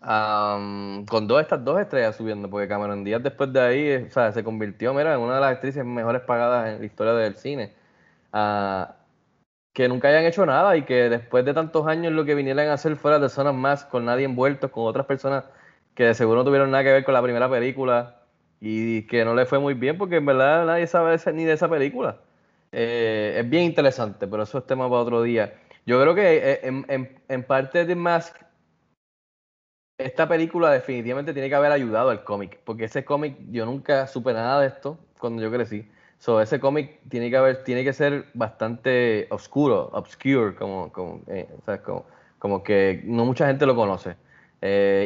am, con dos estas dos estrellas subiendo, porque Cameron Díaz después de ahí, eh, o sea, se convirtió, mira, en una de las actrices mejores pagadas en la historia del cine. Ah, que nunca hayan hecho nada y que después de tantos años lo que vinieran a hacer fuera de zonas más con nadie envueltos, con otras personas que de seguro no tuvieron nada que ver con la primera película y que no le fue muy bien porque en verdad nadie sabe ni de esa película. Eh, es bien interesante, pero eso es tema para otro día. Yo creo que eh, en, parte de Mask, esta película definitivamente tiene que haber ayudado al cómic, porque ese cómic yo nunca supe nada de esto cuando yo crecí. So, ese cómic tiene que haber, tiene que ser bastante oscuro, obscure, como, como, eh, como, que no mucha gente lo conoce.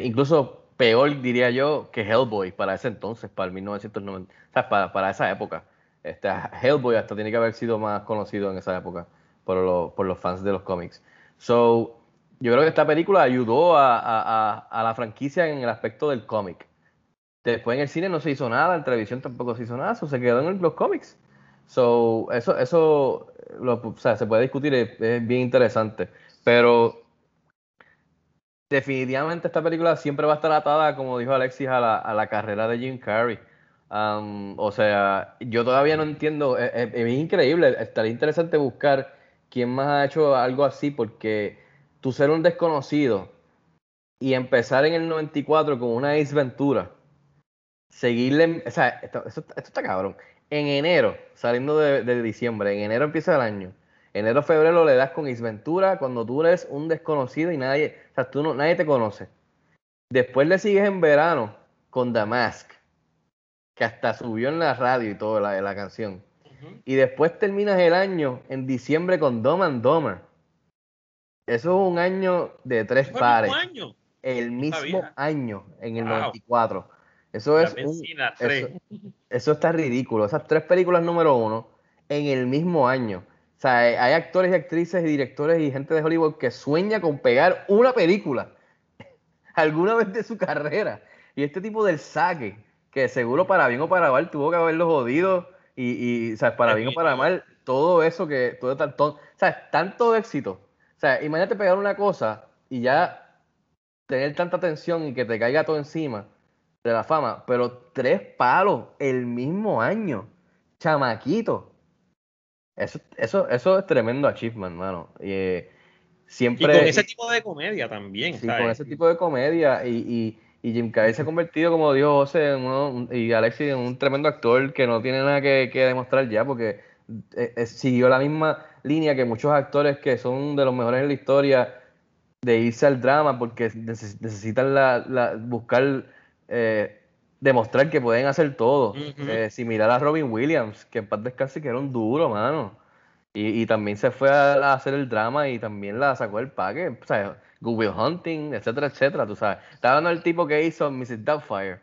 Incluso peor diría yo que Hellboy para ese entonces, para el 1990, o sea, para, para esa época. Este, Hellboy hasta tiene que haber sido más conocido en esa época por, lo- por los fans de los cómics. So, yo creo que esta película ayudó a, a- a- la franquicia en el aspecto del cómic. Después en el cine no se hizo nada, en televisión tampoco se hizo nada, eso se quedó en los cómics. So, eso, eso o sea, se puede discutir, es, es bien interesante. Pero definitivamente esta película siempre va a estar atada, como dijo Alexis, a la, a la carrera de Jim Carrey. Um, o sea, yo todavía no entiendo, es, es- es increíble, estaría interesante buscar quién más ha hecho algo así, porque tú ser un desconocido y empezar en el 94 con una Ace seguirle, o sea, esto, está cabrón. En enero, saliendo de, diciembre, en enero empieza el año. Enero, febrero le das con Ace Ventura cuando tú eres un desconocido y nadie, o sea, tú no, nadie te conoce. Después le sigues en verano con The Mask, que hasta subió en la radio y todo la, la canción. Y después terminas el año en diciembre con Dumb and Dumber. Eso es un año de tres ¿Fue el pares. mismo año? El mismo año, en el Wow. 94. Eso La es un- eso, eso está ridículo. Esas tres películas número uno en el mismo año. O sea, hay hay actores y actrices y directores y gente de Hollywood que sueña con pegar una película alguna vez de su carrera. Y este tipo del saque, que seguro para bien o para mal tuvo que haberlo jodido y, y sea, para bien o para mal, todo eso que, todo tal, ton- o sea, tanto éxito. O sea, imagínate pegar una cosa y ya tener tanta tensión y que te caiga todo encima de la fama, pero tres palos el mismo año, chamaquito. Eso, eso, eso es tremendo achievement, mano. Y, eh, Y siempre con ese tipo de comedia también, Sí, ¿sabes? con ese tipo de comedia. Y, y, y Jim Carrey se ha convertido, como dijo José en uno- un- y Alexis, en un tremendo actor que no tiene nada que, que demostrar ya, porque eh, eh, siguió la misma línea que muchos actores que son de los mejores en la historia, de irse al drama, porque neces- necesitan la, la- buscar, eh, demostrar que pueden hacer todo. Ujú. Eh, similar a Robin Williams, que en paz descanse, que era un duro, mano. Y, y también se fue a, a hacer el drama y también la sacó el paque. O sea, Good Will Hunting, etcétera, etcétera, tú sabes. Estaba hablando del tipo que hizo Mrs. Doubtfire.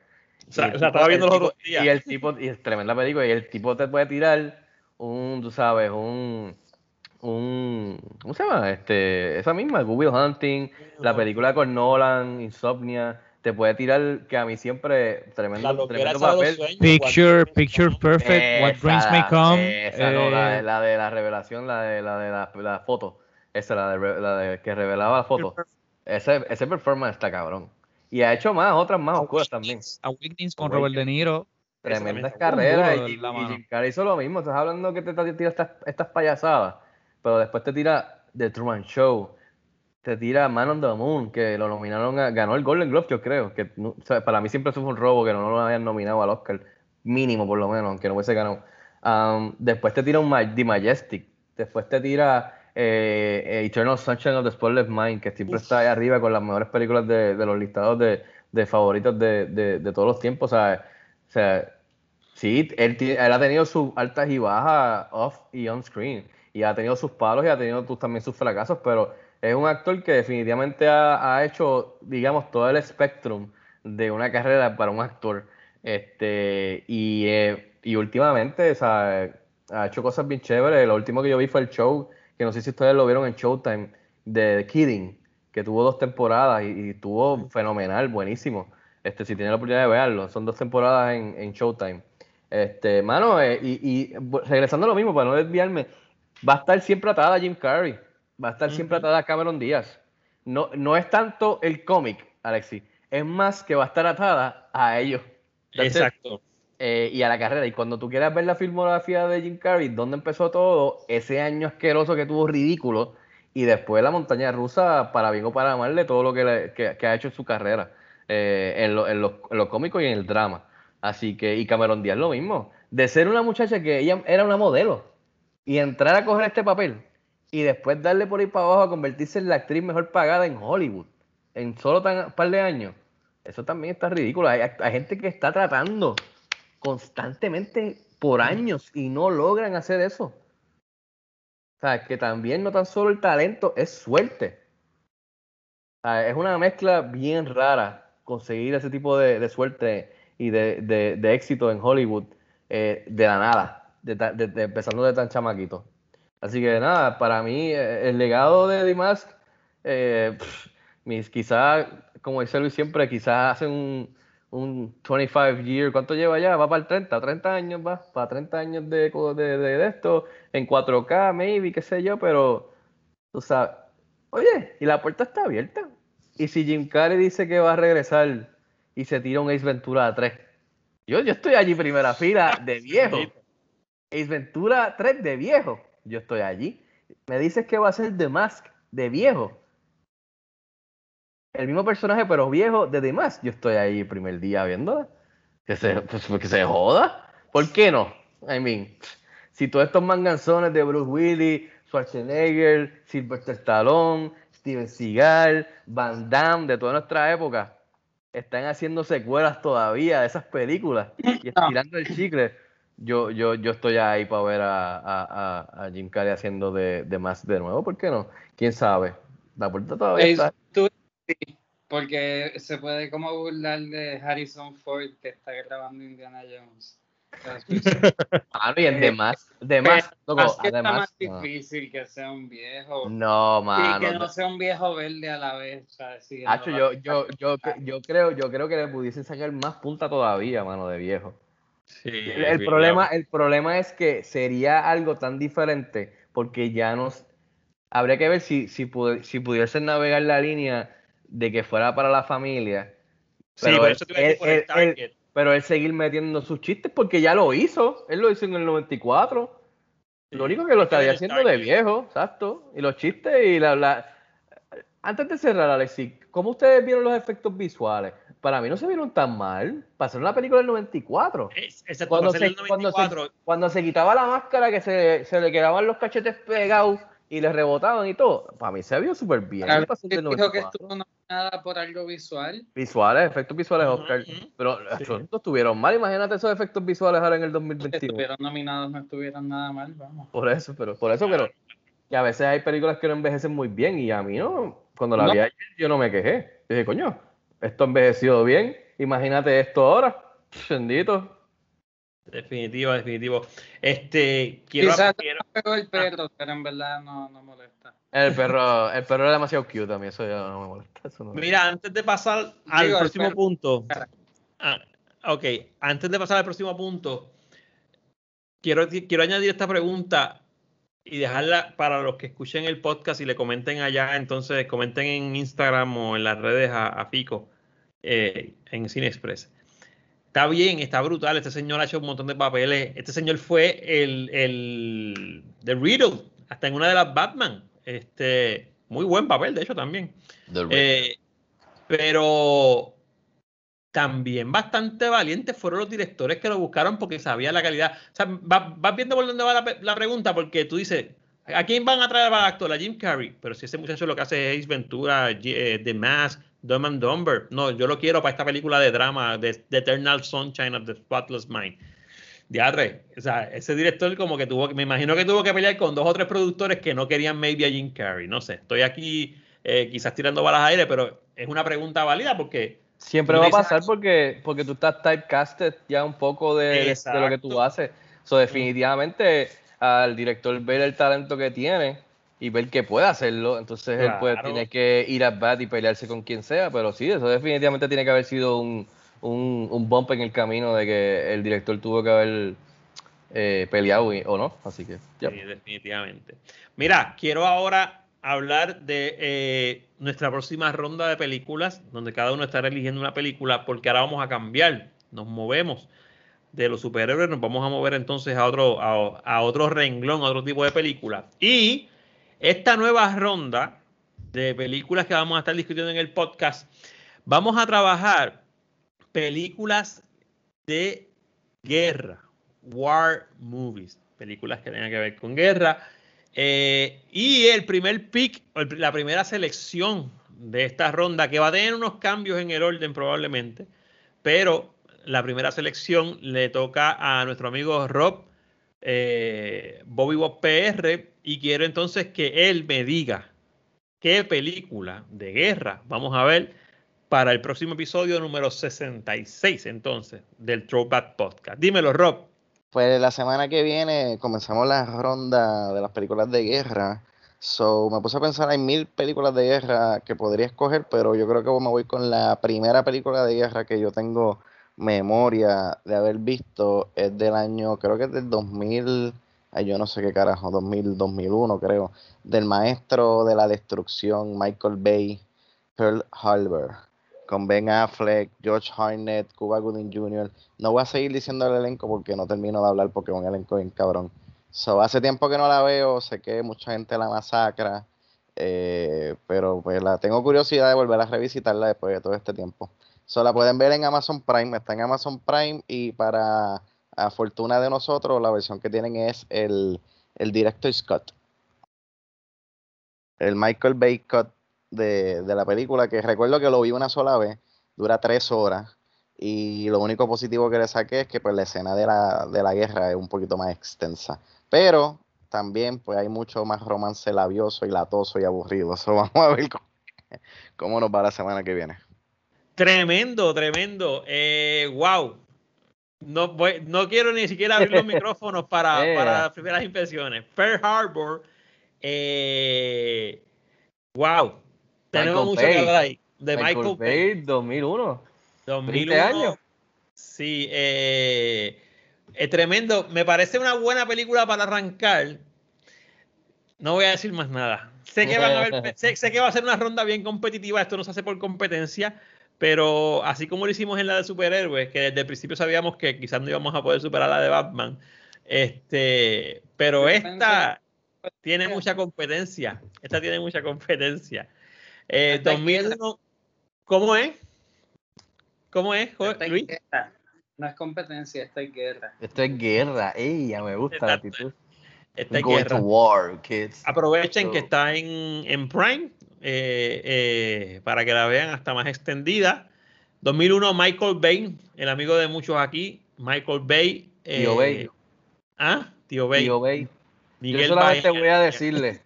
O sea, el estaba viendo el los otros días. Y el tipo, y es tremenda película, y el tipo te puede tirar un, tú sabes, un, un, ¿cómo se llama? Este, esa misma, Good Will Hunting, la película con Nolan, Insomnia, te puede tirar, que a mí siempre, tremendo, tremendo esa papel. sueños, Picture, picture perfect, what dreams may Esa, come. esa no, la, de- eh, la de la revelación, la de la, de la, la foto. Esa, la de, la de que revelaba la foto. Ese, ese performance está cabrón. Y ha hecho más, otras más oscuras también. Awakenings con Robert De Niro. Tremendas carreras. Y, y mano. Jim Carrey hizo lo mismo. Estás hablando que te te tira estas, estas payasadas, pero después te tira The Truman Show. Te tira Man on the Moon, que lo nominaron, a- ganó el Golden Globe, yo creo. Que no- o sea, para mí siempre eso fue un robo que no lo habían nominado al Oscar, mínimo por lo menos, aunque no hubiese ganado. Um, después te tira un Ma- The Majestic. Después te tira eh, eh, Eternal Sunshine of the Spotless Mind, que siempre está ahí arriba con las mejores películas de, de los listados de, de favoritos de, todos los tiempos. O sea, o sea, sí, él, ha tenido sus altas y bajas off y on screen. y ha tenido sus palos y ha tenido también sus fracasos, pero es un actor que definitivamente ha, ha hecho, digamos, todo el spectrum de una carrera para un actor. Este, y, eh, y últimamente, o sea, ha hecho cosas bien chéveres. Lo último que yo vi fue el show, que no sé si ustedes lo vieron en Showtime, de The Kidding, que tuvo dos temporadas y, y estuvo fenomenal, buenísimo. Este, si tienen la oportunidad de verlo, son dos temporadas en, en Showtime. Este, mano, eh, y, y regresando a lo mismo, para no desviarme, va a estar siempre atada a Jim Carrey, va a estar siempre atada a Cameron Díaz. No, no es tanto el cómic, Alexi, es más que va a estar atada a ellos. Exacto. Eh, y a la carrera. Y cuando tú quieras ver la filmografía de Jim Carrey, ¿dónde empezó todo? Ese año asqueroso que tuvo ridículo. Y después la montaña rusa, para bien o para mal, de todo lo que, le- que- que ha hecho en su carrera. eh, en, lo, en, los, en los cómicos y en el drama. Así que, y Cameron Díaz lo mismo. De ser una muchacha que ella era una modelo y entrar a coger este papel y después darle por ahí para abajo a convertirse en la actriz mejor pagada en Hollywood en solo tan par de años. Eso también está ridículo. Hay, hay gente que está tratando constantemente por años y no logran hacer eso. O sea, que también no tan solo el talento, es suerte. O sea, es una mezcla bien rara conseguir ese tipo de, de suerte y de, de- de éxito en Hollywood eh, de la nada, de, ta- de- de- empezando de tan chamaquito. Así que nada, para mí eh, el legado de Dimash, eh, mis, quizás, como dice Luis siempre, quizás hace un, un 25 year, ¿cuánto lleva ya? Va para el 30, 30 años va, para 30 años de, de, de- esto, en 4K, maybe, qué sé yo, pero, tú sabes, oye, y la puerta está abierta. Y si Jim Carrey dice que va a regresar y se tira un Ace Ventura 3, yo, yo estoy allí primera fila de viejo. Ace Ventura 3 de viejo, yo estoy allí. Me dices que va a ser The Mask de viejo. El mismo personaje, pero viejo de The Mask. Yo estoy ahí el primer día viéndola. Que se, pues, que se joda. ¿Por qué no? I mean, si todos estos manganzones de Bruce Willis, Schwarzenegger, Sylvester Stallone, Steven Seagal, Van Damme, de toda nuestra época, están haciendo secuelas todavía de esas películas y estirando el chicle. Yo, yo, yo estoy ahí para ver a, a, a- a Jim Carrey haciendo de, de más de nuevo, ¿por qué no? ¿Quién sabe? La puerta todavía está. Sí, porque se puede como burlar de Harrison Ford que está grabando Indiana Jones. Ah, no, y en demás, demás, loco, Más que está además, más no. difícil que sea un viejo. No, Y que mano. no sea un viejo verde a la vez. Hacho, yo, yo, yo, yo creo, yo creo que le pudiesen sacar más punta todavía, mano, de viejo. Sí, El, el sí, problema, el problema es que sería algo tan diferente porque ya nos habría que ver si, si, pudi- si pudiesen navegar la línea de que fuera para la familia. Sí, por eso por el target. pero él seguir metiendo sus chistes porque ya lo hizo. Él lo hizo en el 94. Lo único que lo estaría haciendo de viejo, exacto. Y los chistes y la, la- Antes de cerrar, Alexis, ¿cómo ustedes vieron los efectos visuales? Para mí no se vieron tan mal. Pasaron la película del 94. Es- Exacto, Cuando se, cuando, se, 94, cuando se quitaba la máscara, que se, se le quedaban los cachetes pegados y le rebotaban y todo, para mí se vio súper bien. Claro, el dijo que 94. estuvo nominada por algo visual. Visuales, efectos visuales, Oscar. Pero estos estuvieron mal. Imagínate esos efectos visuales ahora en el Que 2021. estuvieron nominados no estuvieron nada mal, vamos. Por eso, pero por eso, pero que a veces hay películas que no envejecen muy bien y a mí no. Cuando la No. vi ayer, yo no me quejé. Yo dije, coño, esto ha envejecido bien. Imagínate esto ahora. Bendito. Definitivo, definitivo. Este, quiero, Quizás quiero- no el perro, pero en verdad no, no molesta. El perro, el perro es demasiado cute a mí, eso ya no me molesta. Eso no. Mira, antes de pasar al Digo, próximo punto. Ah, ok, antes de pasar al próximo punto, quiero, quiero añadir esta pregunta y dejarla para los que escuchen el podcast y le comenten allá, entonces comenten en Instagram o en las redes a, a Fico eh, en Cine Express. Está bien, está brutal. Este señor ha hecho un montón de papeles. Este señor fue el, el de Riddle, hasta en una de las Batman. Este, muy buen papel, de hecho, también. Eh, pero también bastante valientes fueron los directores que lo buscaron porque sabían la calidad. O sea, vas, vas viendo por dónde va la, pregunta porque tú dices, ¿a quién van a traer para actor? A Jim Carrey. Pero si ese muchacho lo que hace es Ace Ventura, eh, The Mask, Dumb and Dumber. No, yo lo quiero para esta película de drama, de, Eternal Sunshine of the Spotless Mind. Diadre, o sea, ese director como que tuvo, me imagino que tuvo que pelear con dos o tres productores que no querían maybe a Jim Carrey, no sé, estoy aquí eh, quizás tirando balas aire, pero es una pregunta válida porque... Siempre va a pasar porque, porque tú estás typecasted ya un poco de, de lo que tú haces. So, definitivamente al director ver el talento que tiene y ver que puede hacerlo, entonces él puede, tiene que ir a bat y pelearse con quien sea, pero sí, eso definitivamente tiene que haber sido un, un, un bump en el camino de que el director tuvo que haber eh, peleado o no, así que Sí, definitivamente. Mira, quiero ahora hablar de eh, nuestra próxima ronda de películas, donde cada uno estará eligiendo una película, porque ahora vamos a cambiar, nos movemos de los superhéroes, nos vamos a mover entonces a otro, a, a otro renglón, a otro tipo de película. Y esta nueva ronda de películas que vamos a estar discutiendo en el podcast, vamos a trabajar películas de guerra, war movies, películas que tengan que ver con guerra. Eh, y el primer pick, la primera selección de esta ronda, que va a tener unos cambios en el orden probablemente, pero la primera selección le toca a nuestro amigo Rob eh, Bobby Bob PR y quiero entonces que él me diga qué película de guerra vamos a ver para el próximo episodio número 66 entonces del Throwback Podcast. Dímelo, Rob. Pues la semana que viene comenzamos la ronda de las películas de guerra. So, me puse a pensar, hay mil películas de guerra que podría escoger, pero yo creo que me voy con la primera película de guerra que yo tengo memoria de haber visto. Es del año, creo que es del 2000, ay, yo no sé qué carajo, 2000, 2001 creo, del maestro de la destrucción, Michael Bay, Pearl Harbor con Ben Affleck, George Harnett, Cuba Gooding Jr. No voy a seguir diciendo el elenco porque no termino de hablar porque es un elenco bien cabrón. So, hace tiempo que no la veo, sé que mucha gente la masacra, eh, pero pues la tengo curiosidad de volver a revisitarla después de todo este tiempo. So, la pueden ver en Amazon Prime, está en Amazon Prime y para a fortuna de nosotros la versión que tienen es el, el Director Scott. El Michael Bay Cut de, de, la película, que recuerdo que lo vi una sola vez, dura tres horas, y lo único positivo que le saqué es que pues la escena de la, de la guerra es un poquito más extensa. Pero también pues hay mucho más romance labioso y latoso y aburrido. Eso vamos a ver cómo, cómo, nos va la semana que viene. Tremendo, tremendo. Eh, wow. No, voy, no quiero ni siquiera abrir los micrófonos para, yeah. para las primeras impresiones. Pearl Harbor. Eh, wow. Tenemos mucho Bay. que hablar ahí. De Michael, Michael Bay, 2001. 2001 años. Sí, eh, es tremendo. Me parece una buena película para arrancar. No voy a decir más nada. Sé que, van a ver, sé, sé, que va a ser una ronda bien competitiva. Esto no se hace por competencia. Pero así como lo hicimos en la de superhéroes, que desde el principio sabíamos que quizás no íbamos a poder superar la de Batman. Este, pero esta tiene mucha competencia. Esta tiene mucha competencia. Eh, 2001, ¿cómo es? ¿Cómo es, Luis? No es competencia, esta es guerra. Esto es guerra, ella me gusta la actitud. Esta es guerra. War, kids. Aprovechen so. que está en, en Prime eh, eh, para que la vean hasta más extendida. 2001, Michael Bay, el amigo de muchos aquí. Michael Bay. Eh, Tío Bay. Ah, Tío Bay. Tío Bay. Miguel Yo solamente voy a decirle.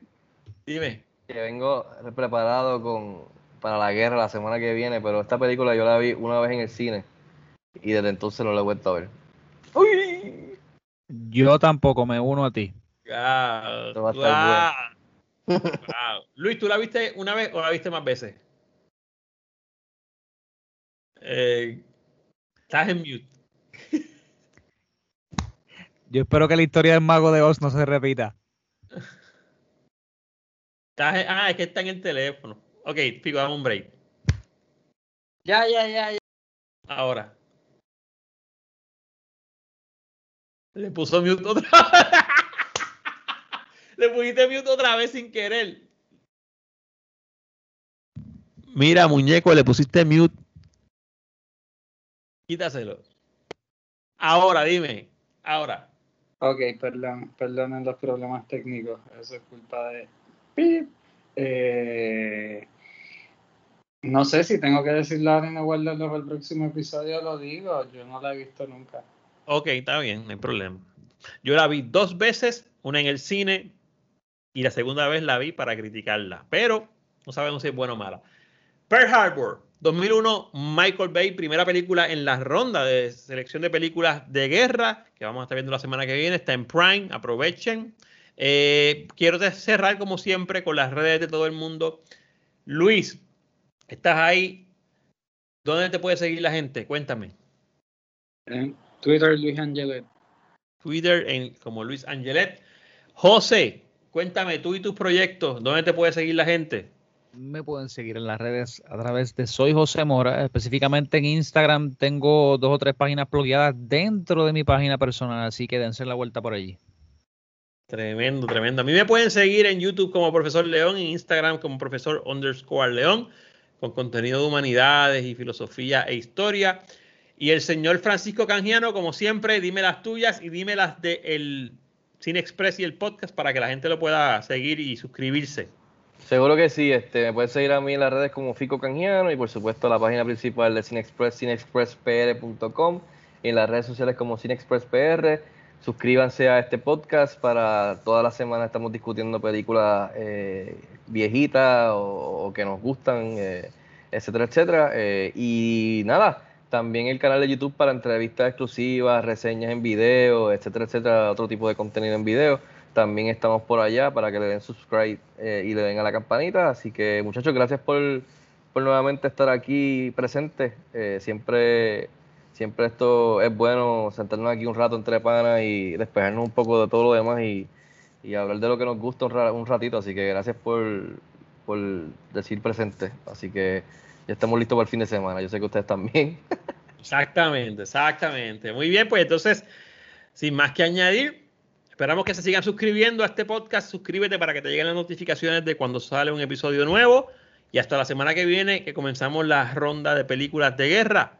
Dime. Que vengo preparado con, para la guerra la semana que viene, pero esta película yo la vi una vez en el cine y desde entonces no la he vuelto a ver. ¡Uy! Yo tampoco me uno a ti. Wow. Wow. wow. Luis, ¿tú la viste una vez o la viste más veces? Eh, estás en mute. Yo espero que la historia del mago de Oz no se repita. Estás, ah, es que está en el teléfono. Ok, Pico, dame un break. Ya, ya, ya, ya. Ahora. Le puso mute otra vez. Le pusiste mute otra vez sin querer. Mira, muñeco, le pusiste mute. Quítaselo. Ahora, dime. Ahora. Ok, perdón, perdonen los problemas técnicos. Eso es culpa de. ¡Pip! Eh, no sé si tengo que decirlo ahora y no guardarlo para el próximo episodio, lo digo. Yo no la he visto nunca. Ok, está bien, no hay problema. Yo la vi dos veces, una en el cine y la segunda vez la vi para criticarla, pero no sabemos si es buena o mala. Pearl Harbor, 2001, Michael Bay, primera película en la ronda de selección de películas de guerra, que vamos a estar viendo la semana que viene, está en Prime, aprovechen. Eh, quiero cerrar como siempre con las redes de todo el mundo. Luis, estás ahí. ¿Dónde te puede seguir la gente? Cuéntame. En Twitter, Luis Angelet. Twitter en, como Luis Angelet. José, cuéntame tú y tus proyectos. ¿Dónde te puede seguir la gente? Me pueden seguir en las redes a través de Soy José Mora. Específicamente en Instagram tengo dos o tres páginas plugueadas dentro de mi página personal, así que dense la vuelta por allí. Tremendo, tremendo. A mí me pueden seguir en YouTube como Profesor León, en Instagram como Profesor underscore León, con contenido de humanidades y filosofía e historia. Y el señor Francisco Canjiano, como siempre, dime las tuyas y dime las del de Cine Express y el podcast para que la gente lo pueda seguir y suscribirse. Seguro que sí, este, me puedes seguir a mí en las redes como Fico Canjiano y por supuesto la página principal de Cine Express, cinexpresspr.com y en las redes sociales como CineExpressPR suscríbanse a este podcast para toda la semana estamos discutiendo películas eh, viejitas o, que nos gustan, eh, etcétera, etcétera. Eh, y nada, también el canal de YouTube para entrevistas exclusivas, reseñas en video, etcétera, etcétera, otro tipo de contenido en video. También estamos por allá para que le den subscribe y le den a la campanita. Así que muchachos, gracias por, por nuevamente estar aquí presentes. siempre siempre esto es bueno sentarnos aquí un rato entre panas y despejarnos un poco de todo lo demás y, hablar de lo que nos gusta un, ratito. Así que gracias por, por decir presente. Así que ya estamos listos para el fin de semana. Yo sé que ustedes también. Exactamente, exactamente. Muy bien, pues entonces, sin más que añadir, esperamos que se sigan suscribiendo a este podcast. Suscríbete para que te lleguen las notificaciones de cuando sale un episodio nuevo. Y hasta la semana que viene, que comenzamos la ronda de películas de guerra.